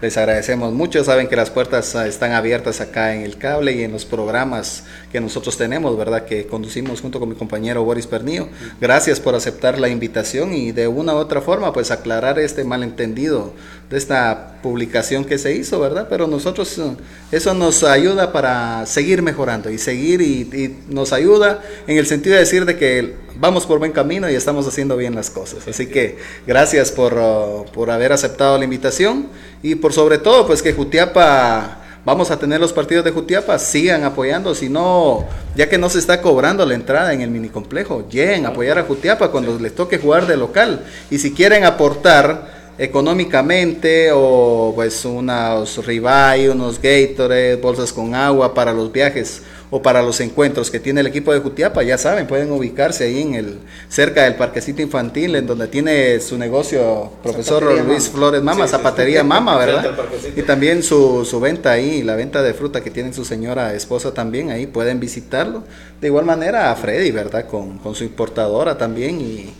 Les agradecemos mucho, saben que las puertas ah, están abiertas acá en el cable y en los programas que nosotros tenemos, ¿verdad? Que conducimos junto con mi compañero Boris Pernillo. Gracias por aceptar la invitación y de una u otra forma pues aclarar este malentendido de esta publicación que se hizo, ¿verdad? Pero nosotros ah, eso nos ayuda para seguir mejorando y seguir y, nos ayuda en el sentido de decir de que vamos por buen camino y estamos haciendo bien las cosas. Así que gracias por, ah, por haber aceptado la invitación y por sobre todo, pues que Jutiapa, vamos a tener los partidos de Jutiapa, sigan apoyando, si no, ya que no se está cobrando la entrada en el mini complejo, lleguen a apoyar a Jutiapa cuando les toque jugar de local. Y si quieren aportar económicamente o pues unos ribeye, unos Gatorade, bolsas con agua para los viajes o para los encuentros que tiene el equipo de Jutiapa, ya saben, pueden ubicarse ahí en el cerca del parquecito infantil, en donde tiene su negocio profesor Luis Flores Mama, Zapatería Mama, ¿verdad? Y también su, su venta ahí, la venta de fruta que tiene su señora esposa también, ahí pueden visitarlo. De igual manera a Freddy, ¿verdad? Con, con su importadora también y,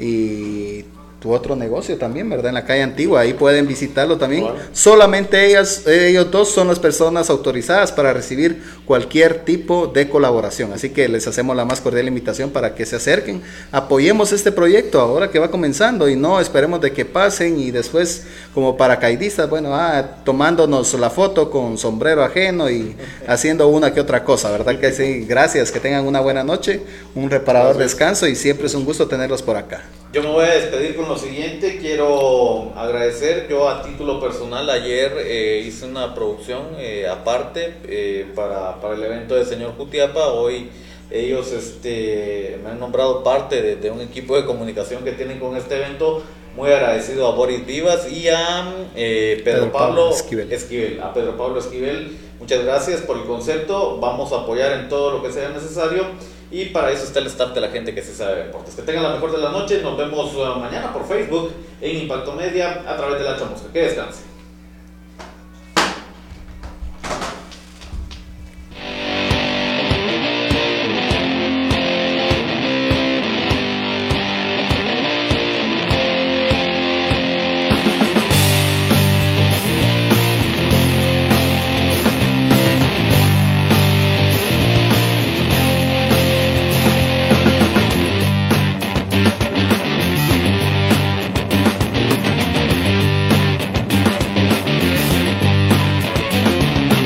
y tu otro negocio también, ¿verdad? En la calle antigua, ahí pueden visitarlo también. Solamente ellas, ellos dos son las personas autorizadas para recibir cualquier tipo de colaboración. Así que les hacemos la más cordial invitación para que se acerquen, apoyemos este proyecto ahora que va comenzando y no esperemos de que pasen y después como paracaidistas, bueno, ah, tomándonos la foto con sombrero ajeno y haciendo una que otra cosa, ¿verdad? Que sí, gracias, que tengan una buena noche, un reparador descanso y siempre es un gusto tenerlos por acá. Yo me voy a despedir con lo siguiente. Quiero agradecer. Yo a título personal ayer eh, hice una producción eh, aparte eh, para, para, el evento de Señor Jutiapa. Hoy ellos este, me han nombrado parte de, un equipo de comunicación que tienen con este evento. Muy agradecido a Boris Vivas y a Pedro, Pablo, Esquivel. A Pedro Pablo Esquivel. Muchas gracias por el concepto. Vamos a apoyar en todo lo que sea necesario. Y para eso está el staff de la gente que se sabe de deportes. Que tengan la mejor de la noche. Nos vemos uh, mañana por Facebook en Impacto Media a través de la chamusca. Que descanse.